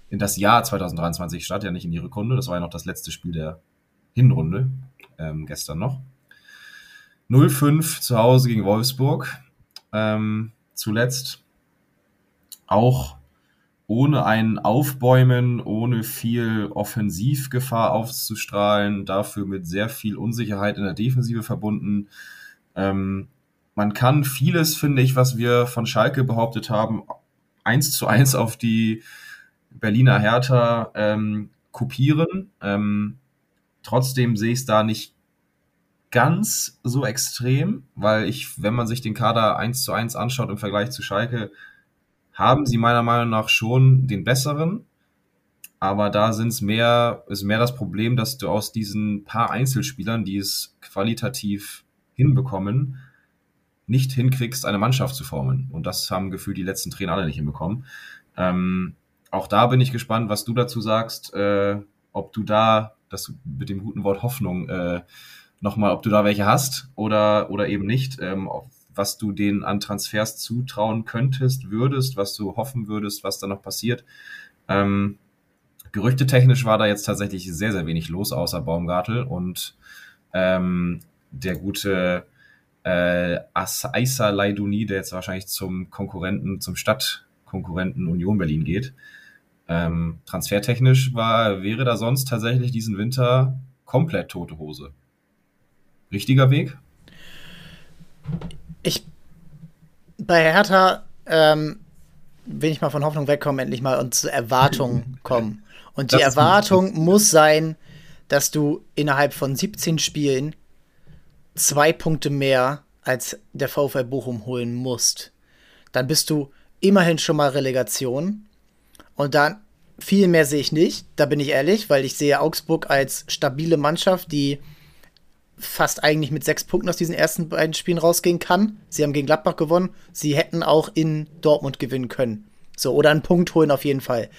in das Jahr 2023 statt, ja nicht in die Rückrunde. Das war ja noch das letzte Spiel der Hinrunde, ähm, gestern noch. 0-5 zu Hause gegen Wolfsburg. Ähm, zuletzt auch ohne ein Aufbäumen, ohne viel Offensivgefahr aufzustrahlen, dafür mit sehr viel Unsicherheit in der Defensive verbunden. Ähm, man kann vieles, finde ich, was wir von Schalke behauptet haben, eins zu eins auf die Berliner Hertha ähm, kopieren. Ähm, trotzdem sehe ich es da nicht ganz so extrem, weil ich, wenn man sich den Kader eins zu eins anschaut im Vergleich zu Schalke, haben sie meiner Meinung nach schon den besseren. Aber da sind es mehr, ist mehr das Problem, dass du aus diesen paar Einzelspielern, die es qualitativ hinbekommen, nicht hinkriegst, eine Mannschaft zu formen. Und das haben gefühlt die letzten Trainer alle nicht hinbekommen. Ähm, auch da bin ich gespannt, was du dazu sagst, äh, ob du da, das mit dem guten Wort Hoffnung, äh, nochmal, ob du da welche hast oder, oder eben nicht, ähm, was du denen an Transfers zutrauen könntest, würdest, was du hoffen würdest, was da noch passiert. Ähm, gerüchtetechnisch war da jetzt tatsächlich sehr, sehr wenig los, außer Baumgartel und ähm, der gute äh, Aisa Leiduni, der jetzt wahrscheinlich zum Konkurrenten, zum Stadtkonkurrenten Union Berlin geht. Ähm, transfertechnisch war, wäre da sonst tatsächlich diesen Winter komplett tote Hose. Richtiger Weg? Ich bei Hertha ähm, will ich mal von Hoffnung wegkommen, endlich mal und zu Erwartungen kommen. Und die Erwartung muss sein, dass du innerhalb von 17 Spielen zwei Punkte mehr als der VfL Bochum holen musst. Dann bist du immerhin schon mal Relegation. Und dann viel mehr sehe ich nicht, da bin ich ehrlich, weil ich sehe Augsburg als stabile Mannschaft, die fast eigentlich mit sechs Punkten aus diesen ersten beiden Spielen rausgehen kann. Sie haben gegen Gladbach gewonnen. Sie hätten auch in Dortmund gewinnen können. So, oder einen Punkt holen auf jeden Fall.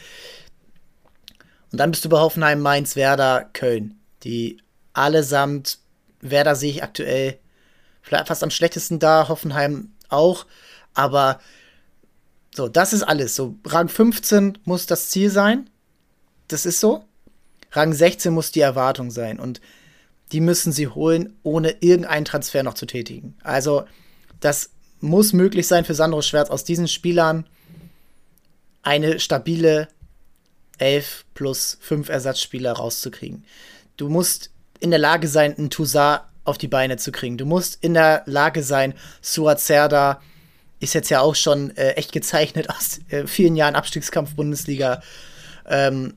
Und dann bist du bei Hoffenheim, Mainz, Werder, Köln. Die allesamt, Werder sehe ich aktuell fast am schlechtesten da, Hoffenheim auch. Aber so, das ist alles. So, Rang 15 muss das Ziel sein. Das ist so. Rang 16 muss die Erwartung sein. Und die müssen sie holen, ohne irgendeinen Transfer noch zu tätigen. Also, das muss möglich sein für Sandro Schwerz aus diesen Spielern eine stabile 11 plus 5 Ersatzspieler rauszukriegen. Du musst in der Lage sein, einen Toussaint auf die Beine zu kriegen. Du musst in der Lage sein, Suat Serda ist jetzt ja auch schon äh, echt gezeichnet aus äh, vielen Jahren Abstiegskampf Bundesliga ähm,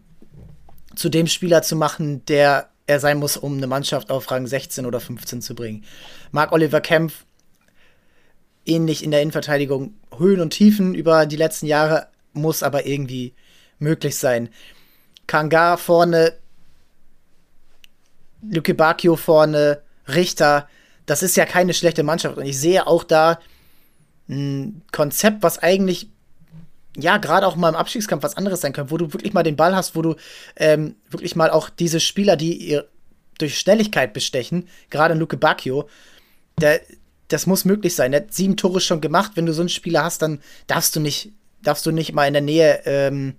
zu dem Spieler zu machen, der er sein muss, um eine Mannschaft auf Rang 16 oder 15 zu bringen. Marc Oliver Kempf, ähnlich in der Innenverteidigung, Höhen und Tiefen über die letzten Jahre, muss aber irgendwie möglich sein. Kanga vorne, Luke Bacchio vorne, Richter, das ist ja keine schlechte Mannschaft. Und ich sehe auch da ein Konzept, was eigentlich ja, gerade auch mal im Abstiegskampf was anderes sein können, wo du wirklich mal den Ball hast, wo du ähm, wirklich mal auch diese Spieler, die ihr durch Schnelligkeit bestechen, gerade Luke Bacchio, der, das muss möglich sein. Der hat sieben Tore schon gemacht. Wenn du so einen Spieler hast, dann darfst du nicht, darfst du nicht mal in der Nähe, ähm,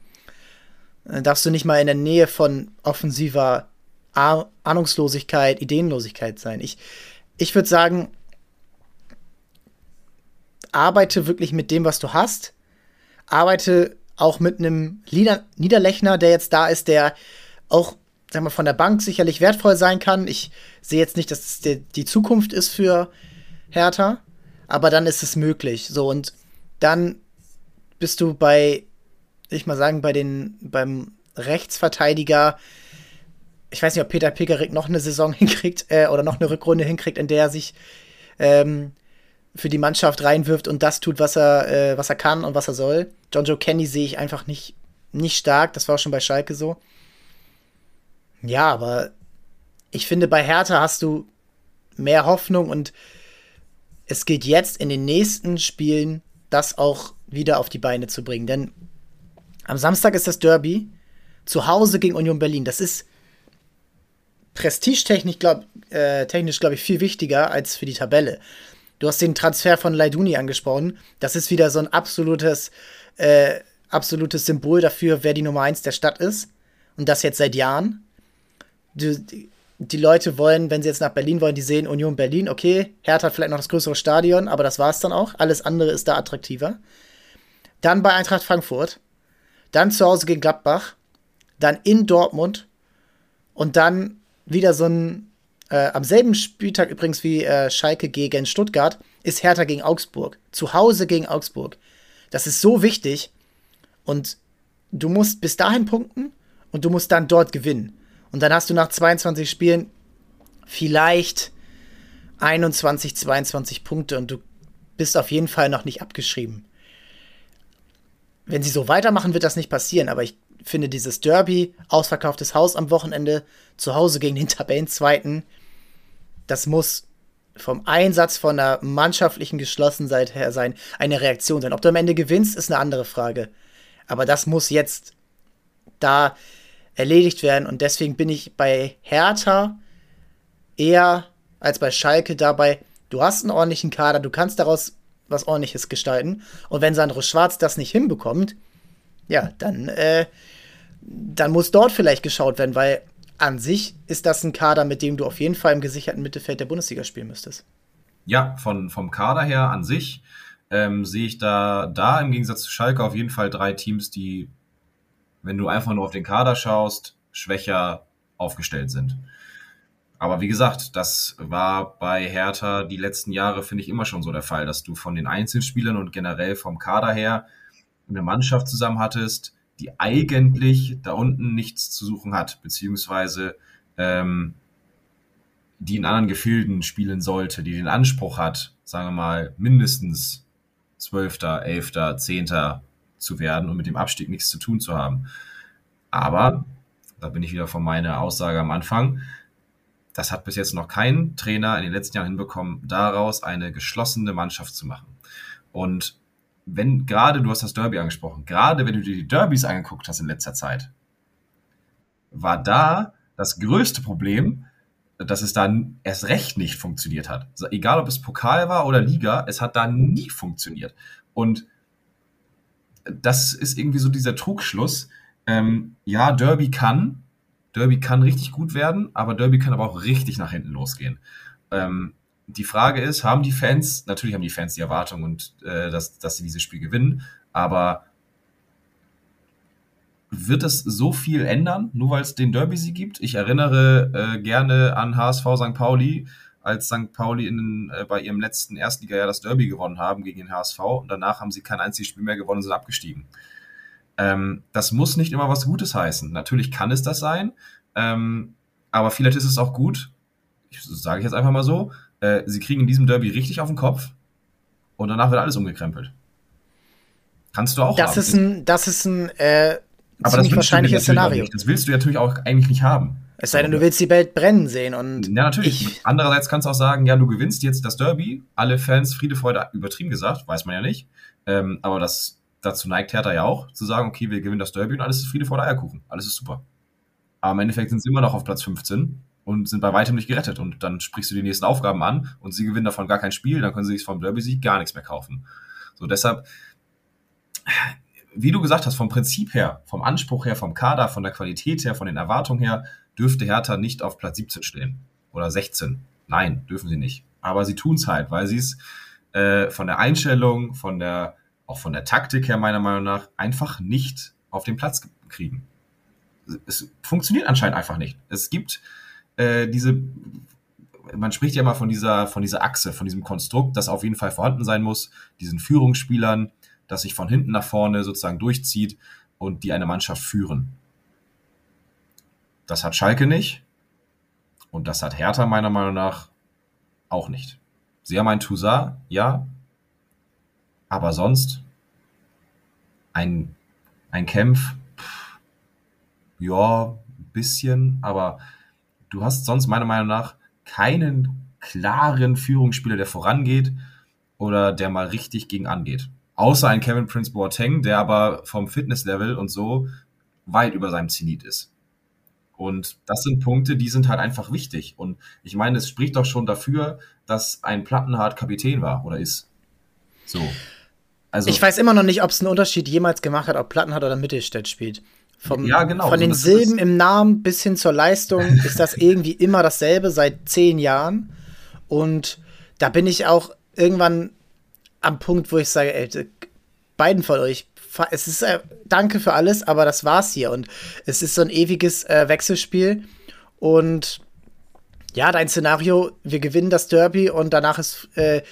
darfst du nicht mal in der Nähe von offensiver ah Ahnungslosigkeit, Ideenlosigkeit sein. Ich, ich würde sagen, arbeite wirklich mit dem, was du hast arbeite auch mit einem Lieder Niederlechner, der jetzt da ist, der auch sag mal, von der Bank sicherlich wertvoll sein kann. Ich sehe jetzt nicht, dass es die, die Zukunft ist für Hertha, aber dann ist es möglich. So, und dann bist du bei, ich mal sagen, bei den, beim Rechtsverteidiger, ich weiß nicht, ob Peter Pickerick noch eine Saison hinkriegt äh, oder noch eine Rückrunde hinkriegt, in der er sich ähm, für die Mannschaft reinwirft und das tut, was er, äh, was er kann und was er soll. John Joe Kenny sehe ich einfach nicht, nicht stark. Das war auch schon bei Schalke so. Ja, aber ich finde, bei Hertha hast du mehr Hoffnung und es geht jetzt in den nächsten Spielen das auch wieder auf die Beine zu bringen. Denn am Samstag ist das Derby zu Hause gegen Union Berlin. Das ist prestigetechnisch, glaube äh, glaub ich, viel wichtiger als für die Tabelle. Du hast den Transfer von Leiduni angesprochen. Das ist wieder so ein absolutes, äh, absolutes Symbol dafür, wer die Nummer 1 der Stadt ist. Und das jetzt seit Jahren. Die, die Leute wollen, wenn sie jetzt nach Berlin wollen, die sehen Union Berlin, okay, Hertha hat vielleicht noch das größere Stadion, aber das war es dann auch. Alles andere ist da attraktiver. Dann bei Eintracht Frankfurt. Dann zu Hause gegen Gladbach. Dann in Dortmund. Und dann wieder so ein, äh, am selben Spieltag übrigens wie äh, Schalke gegen Stuttgart, ist Hertha gegen Augsburg. Zu Hause gegen Augsburg. Das ist so wichtig. Und du musst bis dahin punkten und du musst dann dort gewinnen. Und dann hast du nach 22 Spielen vielleicht 21, 22 Punkte und du bist auf jeden Fall noch nicht abgeschrieben. Wenn sie so weitermachen, wird das nicht passieren, aber ich finde dieses Derby, ausverkauftes Haus am Wochenende, zu Hause gegen den Tabellenzweiten, das muss vom Einsatz von einer mannschaftlichen Geschlossenheit her sein, eine Reaktion sein. Ob du am Ende gewinnst, ist eine andere Frage. Aber das muss jetzt da erledigt werden und deswegen bin ich bei Hertha eher als bei Schalke dabei. Du hast einen ordentlichen Kader, du kannst daraus was ordentliches gestalten und wenn Sandro Schwarz das nicht hinbekommt, ja, dann äh, dann muss dort vielleicht geschaut werden, weil an sich ist das ein Kader, mit dem du auf jeden Fall im gesicherten Mittelfeld der Bundesliga spielen müsstest. Ja, von, vom Kader her an sich ähm, sehe ich da, da im Gegensatz zu Schalke auf jeden Fall drei Teams, die, wenn du einfach nur auf den Kader schaust, schwächer aufgestellt sind. Aber wie gesagt, das war bei Hertha die letzten Jahre, finde ich, immer schon so der Fall, dass du von den Einzelspielern und generell vom Kader her eine Mannschaft zusammen hattest, die eigentlich da unten nichts zu suchen hat, beziehungsweise ähm, die in anderen Gefilden spielen sollte, die den Anspruch hat, sagen wir mal, mindestens Zwölfter, Elfter, Zehnter zu werden und mit dem Abstieg nichts zu tun zu haben. Aber, da bin ich wieder von meiner Aussage am Anfang, das hat bis jetzt noch kein Trainer in den letzten Jahren hinbekommen, daraus eine geschlossene Mannschaft zu machen. Und wenn gerade, du hast das Derby angesprochen, gerade wenn du dir die Derbys angeguckt hast in letzter Zeit, war da das größte Problem, dass es da erst recht nicht funktioniert hat. Also egal, ob es Pokal war oder Liga, es hat da nie funktioniert. Und das ist irgendwie so dieser Trugschluss. Ähm, ja, Derby kann, Derby kann richtig gut werden, aber Derby kann aber auch richtig nach hinten losgehen. Ähm, die Frage ist, haben die Fans, natürlich haben die Fans die Erwartung und äh, dass, dass sie dieses Spiel gewinnen, aber wird es so viel ändern, nur weil es den Derby-Sieg gibt? Ich erinnere äh, gerne an HSV St. Pauli, als St. Pauli in, äh, bei ihrem letzten Erstligajahr das Derby gewonnen haben gegen den HSV und danach haben sie kein einziges Spiel mehr gewonnen und sind abgestiegen. Ähm, das muss nicht immer was Gutes heißen. Natürlich kann es das sein, ähm, aber vielleicht ist es auch gut, ich, sage ich jetzt einfach mal so, äh, sie kriegen in diesem Derby richtig auf den Kopf und danach wird alles umgekrempelt. Kannst du auch das haben. Ist ein, das ist ein äh, aber ziemlich wahrscheinliches Szenario. Das willst du natürlich auch eigentlich nicht haben. Es sei denn, du willst die Welt brennen sehen und. Ja, natürlich. Ich, Andererseits kannst du auch sagen, ja, du gewinnst jetzt das Derby, alle Fans Friede, Freude, übertrieben gesagt, weiß man ja nicht. Ähm, aber das, dazu neigt Hertha ja auch, zu sagen, okay, wir gewinnen das Derby und alles ist Friede, Freude, Eierkuchen. Alles ist super. Aber im Endeffekt sind sie immer noch auf Platz 15 und sind bei weitem nicht gerettet. Und dann sprichst du die nächsten Aufgaben an und sie gewinnen davon gar kein Spiel, dann können sie sich vom Derby-Sieg gar nichts mehr kaufen. So, deshalb, wie du gesagt hast, vom Prinzip her, vom Anspruch her, vom Kader, von der Qualität her, von den Erwartungen her, dürfte Hertha nicht auf Platz 17 stehen. Oder 16. Nein, dürfen sie nicht. Aber sie tun es halt, weil sie es äh, von der Einstellung, von der, auch von der Taktik her meiner Meinung nach, einfach nicht auf den Platz kriegen. Es funktioniert anscheinend einfach nicht. Es gibt äh, diese, man spricht ja mal von dieser, von dieser Achse, von diesem Konstrukt, das auf jeden Fall vorhanden sein muss, diesen Führungsspielern, das sich von hinten nach vorne sozusagen durchzieht und die eine Mannschaft führen. Das hat Schalke nicht und das hat Hertha meiner Meinung nach auch nicht. Sie haben ein Toussaint, ja, aber sonst ein, ein Kämpf, ja, bisschen, aber du hast sonst meiner Meinung nach keinen klaren Führungsspieler, der vorangeht oder der mal richtig gegen angeht. Außer ein Kevin Prince Boateng, der aber vom Fitnesslevel und so weit über seinem Zenit ist. Und das sind Punkte, die sind halt einfach wichtig. Und ich meine, es spricht doch schon dafür, dass ein Plattenhardt Kapitän war oder ist. So. Also, ich weiß immer noch nicht, ob es einen Unterschied jemals gemacht hat, ob Plattenhardt oder Mittelstädt spielt. Vom, ja, genau. Von so, den Silben im Namen bis hin zur Leistung ist das irgendwie immer dasselbe seit zehn Jahren. Und da bin ich auch irgendwann am Punkt, wo ich sage, ey, beiden von euch, es ist äh, danke für alles, aber das war's hier. Und es ist so ein ewiges äh, Wechselspiel. Und ja, dein Szenario, wir gewinnen das Derby und danach ist, äh,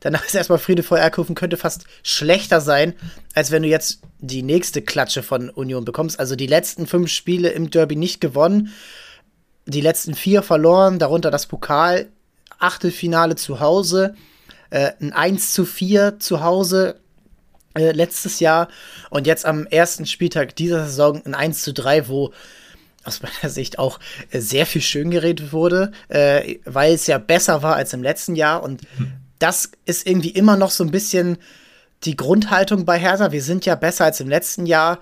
danach ist erstmal Friede vor Erkufen, könnte fast schlechter sein, als wenn du jetzt die nächste Klatsche von Union bekommst. Also die letzten fünf Spiele im Derby nicht gewonnen, die letzten vier verloren, darunter das Pokal, Achtelfinale zu Hause, äh, ein 1 zu 4 zu Hause äh, letztes Jahr und jetzt am ersten Spieltag dieser Saison ein 1 zu 3, wo aus meiner Sicht auch äh, sehr viel schön geredet wurde, äh, weil es ja besser war als im letzten Jahr. Und hm. das ist irgendwie immer noch so ein bisschen die Grundhaltung bei Hertha. Wir sind ja besser als im letzten Jahr.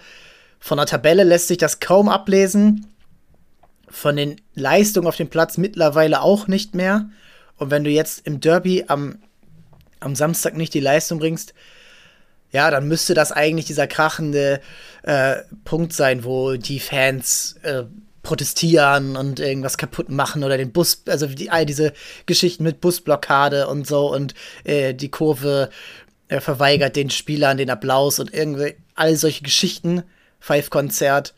Von der Tabelle lässt sich das kaum ablesen. Von den Leistungen auf dem Platz mittlerweile auch nicht mehr. Und wenn du jetzt im Derby am, am Samstag nicht die Leistung bringst, ja, dann müsste das eigentlich dieser krachende äh, Punkt sein, wo die Fans äh, protestieren und irgendwas kaputt machen oder den Bus, also die, all diese Geschichten mit Busblockade und so und äh, die Kurve äh, verweigert den Spielern den Applaus und irgendwie all solche Geschichten, Five-Konzert.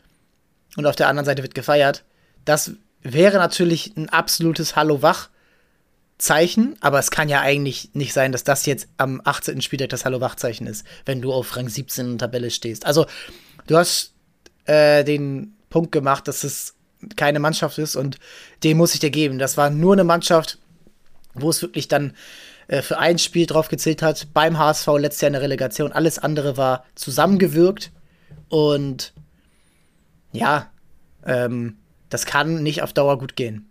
Und auf der anderen Seite wird gefeiert. Das wäre natürlich ein absolutes Hallo wach Zeichen, aber es kann ja eigentlich nicht sein, dass das jetzt am 18. Spieltag das Hallo-Wach-Zeichen ist, wenn du auf Rang 17 in der Tabelle stehst. Also, du hast äh, den Punkt gemacht, dass es keine Mannschaft ist und den muss ich dir geben. Das war nur eine Mannschaft, wo es wirklich dann äh, für ein Spiel drauf gezählt hat. Beim HSV letztes Jahr eine Relegation. Alles andere war zusammengewirkt und ja, ähm, das kann nicht auf Dauer gut gehen.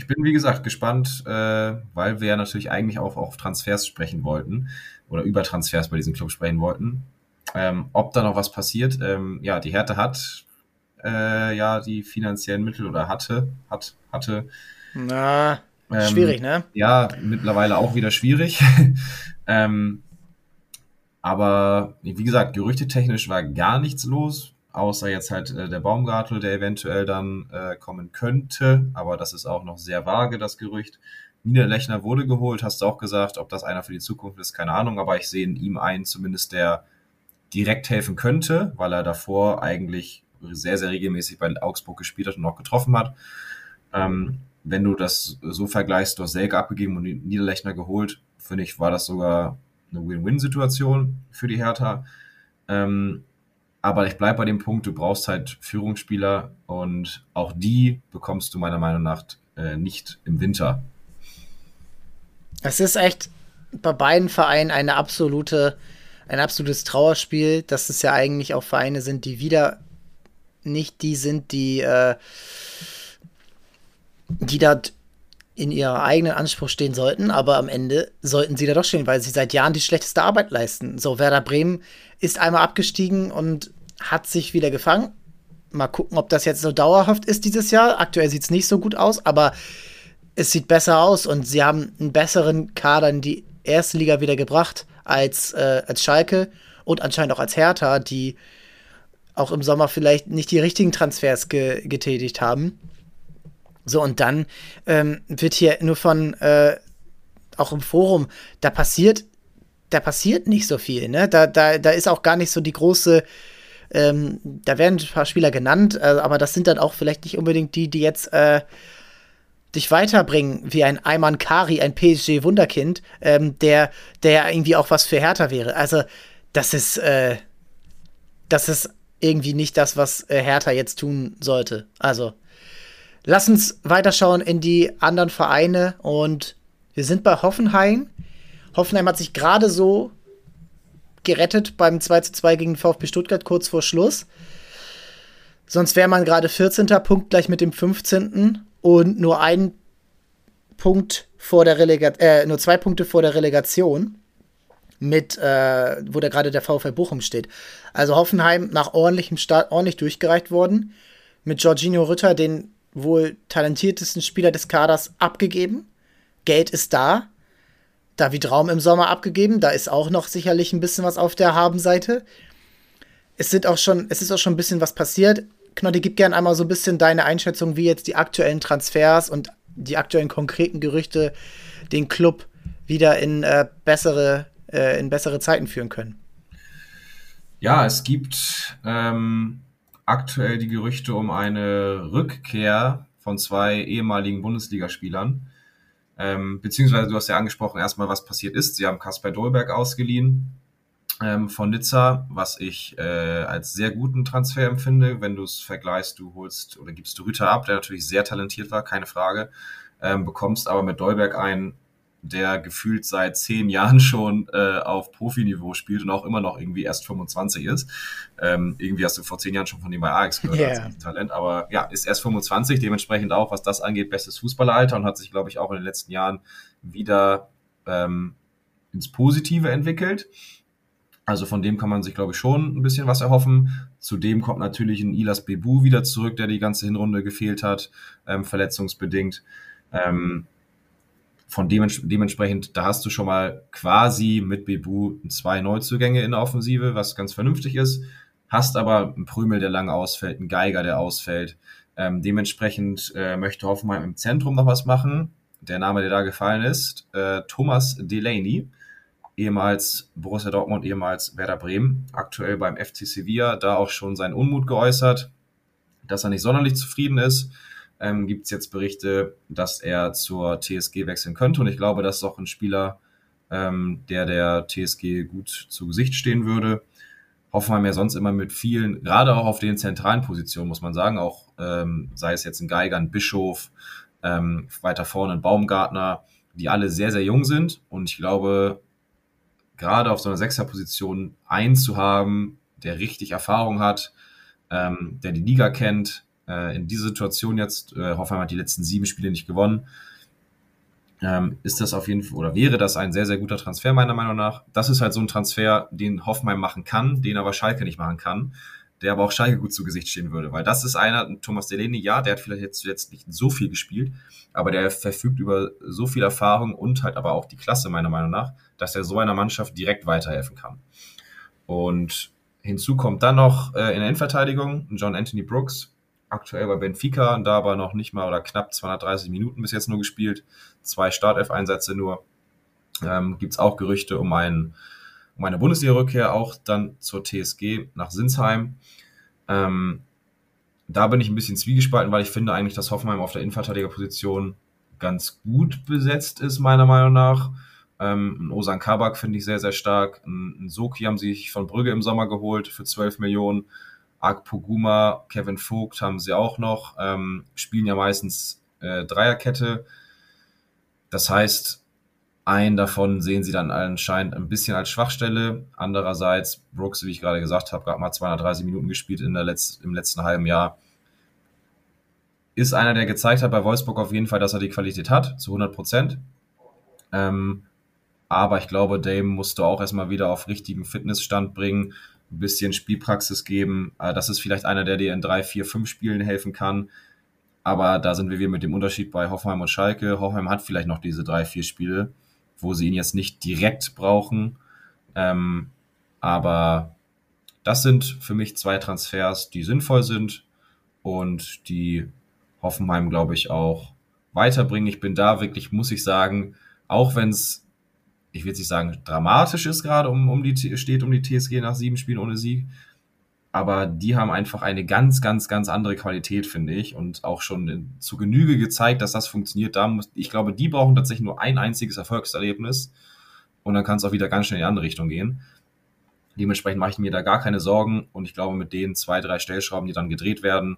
Ich bin, wie gesagt, gespannt, äh, weil wir ja natürlich eigentlich auch, auf Transfers sprechen wollten oder über Transfers bei diesem Club sprechen wollten. Ähm, ob da noch was passiert. Ähm, ja, die Härte hat äh, ja die finanziellen Mittel oder hatte, hat, hatte. Na, ähm, schwierig, ne? Ja, mittlerweile auch wieder schwierig. ähm, aber wie gesagt, gerüchtetechnisch war gar nichts los außer jetzt halt äh, der Baumgartel, der eventuell dann äh, kommen könnte, aber das ist auch noch sehr vage, das Gerücht. Niederlechner wurde geholt, hast du auch gesagt, ob das einer für die Zukunft ist, keine Ahnung, aber ich sehe in ihm einen zumindest, der direkt helfen könnte, weil er davor eigentlich sehr, sehr regelmäßig bei Augsburg gespielt hat und auch getroffen hat. Ähm, wenn du das so vergleichst, du hast Selke abgegeben und Niederlechner geholt, finde ich, war das sogar eine Win-Win-Situation für die Hertha. Ähm, aber ich bleibe bei dem Punkt, du brauchst halt Führungsspieler und auch die bekommst du meiner Meinung nach äh, nicht im Winter. Es ist echt bei beiden Vereinen eine absolute, ein absolutes Trauerspiel, dass es ja eigentlich auch Vereine sind, die wieder nicht die sind, die, äh, die da in ihrer eigenen Anspruch stehen sollten, aber am Ende sollten sie da doch stehen, weil sie seit Jahren die schlechteste Arbeit leisten. So, Werder Bremen ist einmal abgestiegen und hat sich wieder gefangen. Mal gucken, ob das jetzt so dauerhaft ist dieses Jahr. Aktuell sieht es nicht so gut aus, aber es sieht besser aus und sie haben einen besseren Kader in die erste Liga wieder gebracht als, äh, als Schalke und anscheinend auch als Hertha, die auch im Sommer vielleicht nicht die richtigen Transfers ge getätigt haben. So, und dann ähm, wird hier nur von, äh, auch im Forum, da passiert, da passiert nicht so viel, ne? Da, da, da ist auch gar nicht so die große, ähm, da werden ein paar Spieler genannt, äh, aber das sind dann auch vielleicht nicht unbedingt die, die jetzt äh, dich weiterbringen, wie ein Ayman Kari, ein PSG-Wunderkind, ähm, der, der irgendwie auch was für Hertha wäre. Also, das ist, äh, das ist irgendwie nicht das, was äh, Hertha jetzt tun sollte. Also, Lass uns weiterschauen in die anderen Vereine und wir sind bei Hoffenheim. Hoffenheim hat sich gerade so gerettet beim 2 zu 2 gegen VfB Stuttgart kurz vor Schluss. Sonst wäre man gerade 14. Punkt gleich mit dem 15. und nur ein Punkt vor der Relegation, äh, nur zwei Punkte vor der Relegation. mit, äh, wo da gerade der VfL Bochum steht. Also Hoffenheim nach ordentlichem Start ordentlich durchgereicht worden. Mit Jorginho Rütter, den wohl talentiertesten Spieler des Kaders, abgegeben. Geld ist da. David Raum im Sommer abgegeben. Da ist auch noch sicherlich ein bisschen was auf der Habenseite. Es sind auch schon, es ist auch schon ein bisschen was passiert. Knotti, gib gerne einmal so ein bisschen deine Einschätzung, wie jetzt die aktuellen Transfers und die aktuellen konkreten Gerüchte den Club wieder in äh, bessere, äh, in bessere Zeiten führen können. Ja, es gibt ähm, aktuell die Gerüchte um eine Rückkehr von zwei ehemaligen Bundesligaspielern. Ähm, beziehungsweise du hast ja angesprochen, erstmal, was passiert ist. Sie haben Kasper Dolberg ausgeliehen ähm, von Nizza, was ich äh, als sehr guten Transfer empfinde, wenn du es vergleichst, du holst oder gibst du Rüter ab, der natürlich sehr talentiert war, keine Frage, ähm, bekommst aber mit Dolberg einen, der gefühlt seit zehn Jahren schon äh, auf Profiniveau spielt und auch immer noch irgendwie erst 25 ist. Ähm, irgendwie hast du vor zehn Jahren schon von ihm bei Ajax gehört yeah. als Talent, aber ja, ist erst 25, dementsprechend auch, was das angeht, bestes Fußballeralter und hat sich, glaube ich, auch in den letzten Jahren wieder ähm, ins Positive entwickelt. Also von dem kann man sich, glaube ich, schon ein bisschen was erhoffen. Zudem kommt natürlich ein Ilas Bebu wieder zurück, der die ganze Hinrunde gefehlt hat, ähm, verletzungsbedingt. Ähm, von dements dementsprechend, da hast du schon mal quasi mit Bebu zwei Neuzugänge in der Offensive, was ganz vernünftig ist. Hast aber einen Prümel, der lange ausfällt, einen Geiger, der ausfällt. Ähm, dementsprechend äh, möchte Hoffenheim im Zentrum noch was machen. Der Name, der da gefallen ist, äh, Thomas Delaney ehemals Borussia Dortmund, ehemals Werder Bremen, aktuell beim FC Sevilla, da auch schon seinen Unmut geäußert, dass er nicht sonderlich zufrieden ist. Ähm, Gibt es jetzt Berichte, dass er zur TSG wechseln könnte und ich glaube, das ist auch ein Spieler, ähm, der der TSG gut zu Gesicht stehen würde. Hoffenheim ja sonst immer mit vielen, gerade auch auf den zentralen Positionen, muss man sagen, auch ähm, sei es jetzt ein Geiger, ein Bischof, ähm, weiter vorne ein Baumgartner, die alle sehr, sehr jung sind und ich glaube, gerade auf so einer Sechserposition einen zu haben, der richtig Erfahrung hat, ähm, der die Liga kennt. Äh, in dieser Situation jetzt, äh, Hoffenheim hat die letzten sieben Spiele nicht gewonnen, ähm, ist das auf jeden Fall, oder wäre das ein sehr, sehr guter Transfer, meiner Meinung nach. Das ist halt so ein Transfer, den Hoffenheim machen kann, den aber Schalke nicht machen kann, der aber auch Schalke gut zu Gesicht stehen würde, weil das ist einer, Thomas Delaney, ja, der hat vielleicht jetzt zuletzt nicht so viel gespielt, aber der verfügt über so viel Erfahrung und halt aber auch die Klasse, meiner Meinung nach, dass er so einer Mannschaft direkt weiterhelfen kann. Und hinzu kommt dann noch äh, in der Innenverteidigung John Anthony Brooks, aktuell bei Benfica, da aber noch nicht mal oder knapp 230 Minuten bis jetzt nur gespielt, zwei Startelf-Einsätze nur. Ähm, Gibt es auch Gerüchte um, einen, um eine Bundesliga-Rückkehr, auch dann zur TSG nach Sinsheim. Ähm, da bin ich ein bisschen zwiegespalten, weil ich finde eigentlich, dass Hoffenheim auf der Innenverteidigerposition ganz gut besetzt ist, meiner Meinung nach. Ähm, Osan Kabak finde ich sehr, sehr stark. Ein Soki haben sie sich von Brügge im Sommer geholt für 12 Millionen. Ark Poguma, Kevin Vogt haben sie auch noch. Ähm, spielen ja meistens äh, Dreierkette. Das heißt, einen davon sehen sie dann anscheinend ein bisschen als Schwachstelle. Andererseits, Brooks, wie ich gerade gesagt habe, gerade mal 230 Minuten gespielt in der Letz-, im letzten halben Jahr. Ist einer, der gezeigt hat bei Wolfsburg auf jeden Fall, dass er die Qualität hat, zu 100 Prozent. Ähm, aber ich glaube, Dame musste auch erstmal wieder auf richtigen Fitnessstand bringen, ein bisschen Spielpraxis geben. Äh, das ist vielleicht einer, der dir in drei, vier, fünf Spielen helfen kann. Aber da sind wir wieder mit dem Unterschied bei Hoffenheim und Schalke. Hoffenheim hat vielleicht noch diese drei, vier Spiele, wo sie ihn jetzt nicht direkt brauchen. Ähm, aber das sind für mich zwei Transfers, die sinnvoll sind und die Hoffenheim, glaube ich, auch weiterbringen. Ich bin da wirklich, muss ich sagen, auch wenn es ich will nicht sagen, dramatisch ist gerade, um, um die, steht um die TSG nach sieben Spielen ohne Sieg. Aber die haben einfach eine ganz, ganz, ganz andere Qualität, finde ich. Und auch schon zu Genüge gezeigt, dass das funktioniert. Da muss, ich glaube, die brauchen tatsächlich nur ein einziges Erfolgserlebnis. Und dann kann es auch wieder ganz schnell in die andere Richtung gehen. Dementsprechend mache ich mir da gar keine Sorgen. Und ich glaube, mit den zwei, drei Stellschrauben, die dann gedreht werden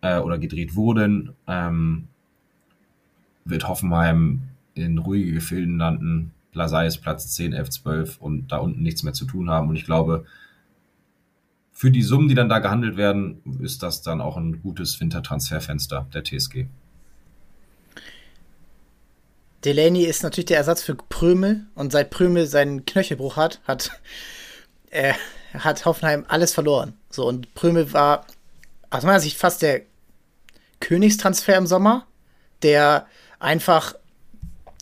äh, oder gedreht wurden, ähm, wird Hoffenheim in ruhige Gefilden landen es Platz 10, 11, 12 und da unten nichts mehr zu tun haben. Und ich glaube, für die Summen, die dann da gehandelt werden, ist das dann auch ein gutes Wintertransferfenster der TSG. Delaney ist natürlich der Ersatz für Prömel und seit Prömel seinen Knöchelbruch hat, hat, äh, hat Hoffenheim alles verloren. So, und Prömel war aus meiner Sicht fast der Königstransfer im Sommer, der einfach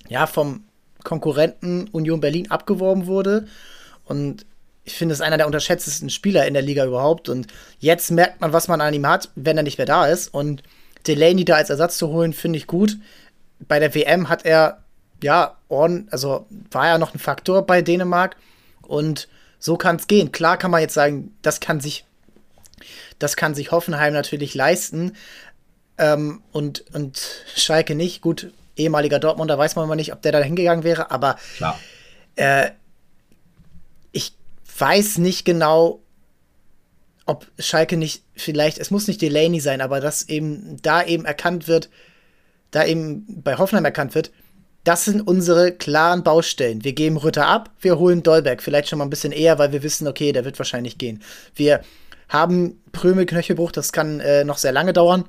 ja vom Konkurrenten Union Berlin abgeworben wurde. Und ich finde, es ist einer der unterschätztesten Spieler in der Liga überhaupt. Und jetzt merkt man, was man an ihm hat, wenn er nicht mehr da ist. Und Delaney da als Ersatz zu holen, finde ich gut. Bei der WM hat er, ja, also war er noch ein Faktor bei Dänemark. Und so kann es gehen. Klar kann man jetzt sagen, das kann sich, das kann sich Hoffenheim natürlich leisten. Ähm, und, und Schalke nicht. Gut, ehemaliger Dortmunder weiß man mal nicht, ob der da hingegangen wäre, aber äh, ich weiß nicht genau, ob Schalke nicht vielleicht, es muss nicht Delaney sein, aber dass eben da eben erkannt wird, da eben bei Hoffenheim erkannt wird, das sind unsere klaren Baustellen. Wir geben Rütter ab, wir holen Dolberg, vielleicht schon mal ein bisschen eher, weil wir wissen, okay, der wird wahrscheinlich gehen. Wir haben Prömel, Knöchelbruch, das kann äh, noch sehr lange dauern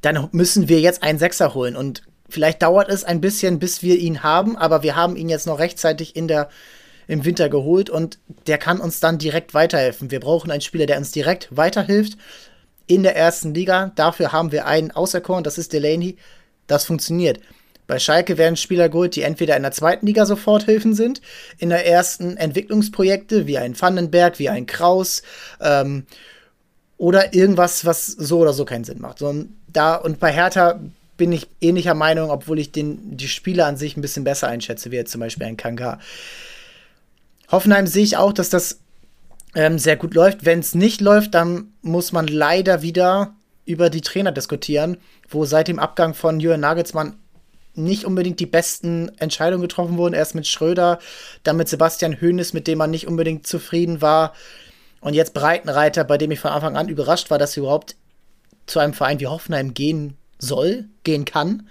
dann müssen wir jetzt einen Sechser holen. Und vielleicht dauert es ein bisschen, bis wir ihn haben, aber wir haben ihn jetzt noch rechtzeitig in der, im Winter geholt und der kann uns dann direkt weiterhelfen. Wir brauchen einen Spieler, der uns direkt weiterhilft in der ersten Liga. Dafür haben wir einen auserkoren, das ist Delaney. Das funktioniert. Bei Schalke werden Spieler geholt, die entweder in der zweiten Liga Soforthilfen sind, in der ersten Entwicklungsprojekte, wie ein Vandenberg, wie ein Kraus, ähm, oder irgendwas, was so oder so keinen Sinn macht. So, da, und bei Hertha bin ich ähnlicher Meinung, obwohl ich den, die Spieler an sich ein bisschen besser einschätze, wie jetzt zum Beispiel ein Kanga. Hoffenheim sehe ich auch, dass das ähm, sehr gut läuft. Wenn es nicht läuft, dann muss man leider wieder über die Trainer diskutieren, wo seit dem Abgang von Jürgen Nagelsmann nicht unbedingt die besten Entscheidungen getroffen wurden. Erst mit Schröder, dann mit Sebastian Hoeneß, mit dem man nicht unbedingt zufrieden war. Und jetzt Breitenreiter, bei dem ich von Anfang an überrascht war, dass sie überhaupt zu einem Verein wie Hoffenheim gehen soll, gehen kann.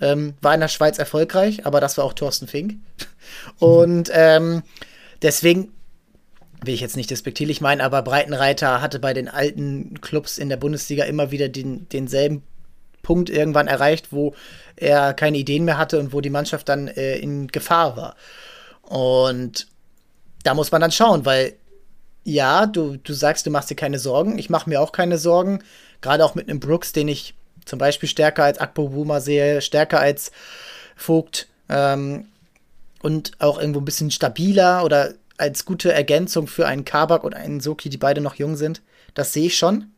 Ähm, war in der Schweiz erfolgreich, aber das war auch Thorsten Fink. Und ähm, deswegen will ich jetzt nicht despektierlich meinen, aber Breitenreiter hatte bei den alten Clubs in der Bundesliga immer wieder den, denselben Punkt irgendwann erreicht, wo er keine Ideen mehr hatte und wo die Mannschaft dann äh, in Gefahr war. Und da muss man dann schauen, weil ja, du, du sagst, du machst dir keine Sorgen. Ich mache mir auch keine Sorgen. Gerade auch mit einem Brooks, den ich zum Beispiel stärker als Akpo Buma sehe, stärker als Vogt ähm, und auch irgendwo ein bisschen stabiler oder als gute Ergänzung für einen Kabak und einen Soki, die beide noch jung sind. Das sehe ich schon.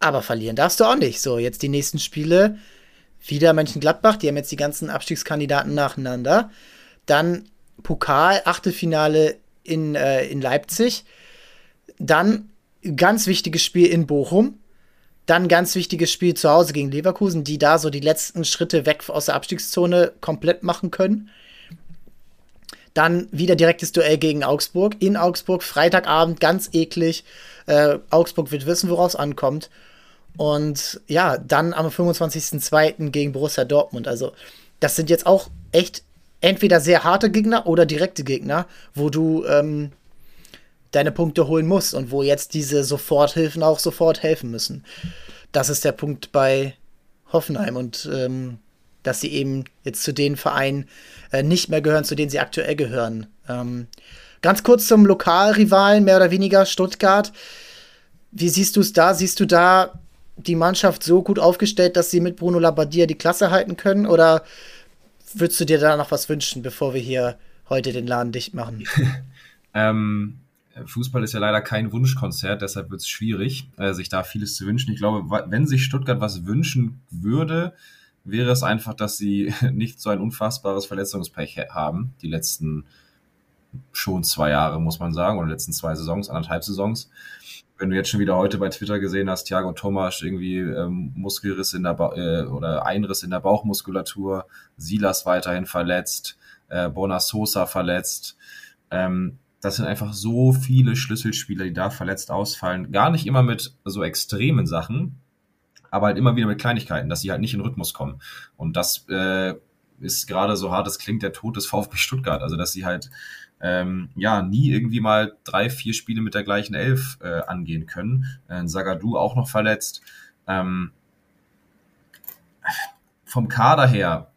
Aber verlieren darfst du auch nicht. So, jetzt die nächsten Spiele. Wieder Mönchengladbach, die haben jetzt die ganzen Abstiegskandidaten nacheinander. Dann Pokal, Achtelfinale in, äh, in Leipzig. Dann ganz wichtiges Spiel in Bochum. Dann ganz wichtiges Spiel zu Hause gegen Leverkusen, die da so die letzten Schritte weg aus der Abstiegszone komplett machen können. Dann wieder direktes Duell gegen Augsburg. In Augsburg, Freitagabend, ganz eklig. Äh, Augsburg wird wissen, woraus ankommt. Und ja, dann am 25.02. gegen Borussia Dortmund. Also, das sind jetzt auch echt entweder sehr harte Gegner oder direkte Gegner, wo du ähm, deine Punkte holen musst und wo jetzt diese Soforthilfen auch sofort helfen müssen. Das ist der Punkt bei Hoffenheim und ähm, dass sie eben jetzt zu den Vereinen äh, nicht mehr gehören, zu denen sie aktuell gehören. Ähm, ganz kurz zum Lokalrivalen, mehr oder weniger Stuttgart. Wie siehst du es da? Siehst du da die Mannschaft so gut aufgestellt, dass sie mit Bruno Labbadia die Klasse halten können? Oder würdest du dir da noch was wünschen, bevor wir hier heute den Laden dicht machen? ähm, Fußball ist ja leider kein Wunschkonzert, deshalb wird es schwierig, äh, sich da vieles zu wünschen. Ich glaube, wenn sich Stuttgart was wünschen würde, wäre es einfach, dass sie nicht so ein unfassbares Verletzungspech haben, die letzten schon zwei Jahre, muss man sagen, oder letzten zwei Saisons, anderthalb Saisons. Wenn du jetzt schon wieder heute bei Twitter gesehen hast, Thiago Thomas irgendwie ähm, Muskelriss in der ba äh, oder Einriss in der Bauchmuskulatur, Silas weiterhin verletzt, äh, Bona Sosa verletzt. Ähm, das sind einfach so viele Schlüsselspieler, die da verletzt ausfallen. Gar nicht immer mit so extremen Sachen, aber halt immer wieder mit Kleinigkeiten, dass sie halt nicht in Rhythmus kommen. Und das äh, ist gerade so hart, es klingt der Tod des VfB Stuttgart. Also, dass sie halt ähm, ja nie irgendwie mal drei, vier Spiele mit der gleichen Elf äh, angehen können. Äh, Sagadu auch noch verletzt. Ähm, vom Kader her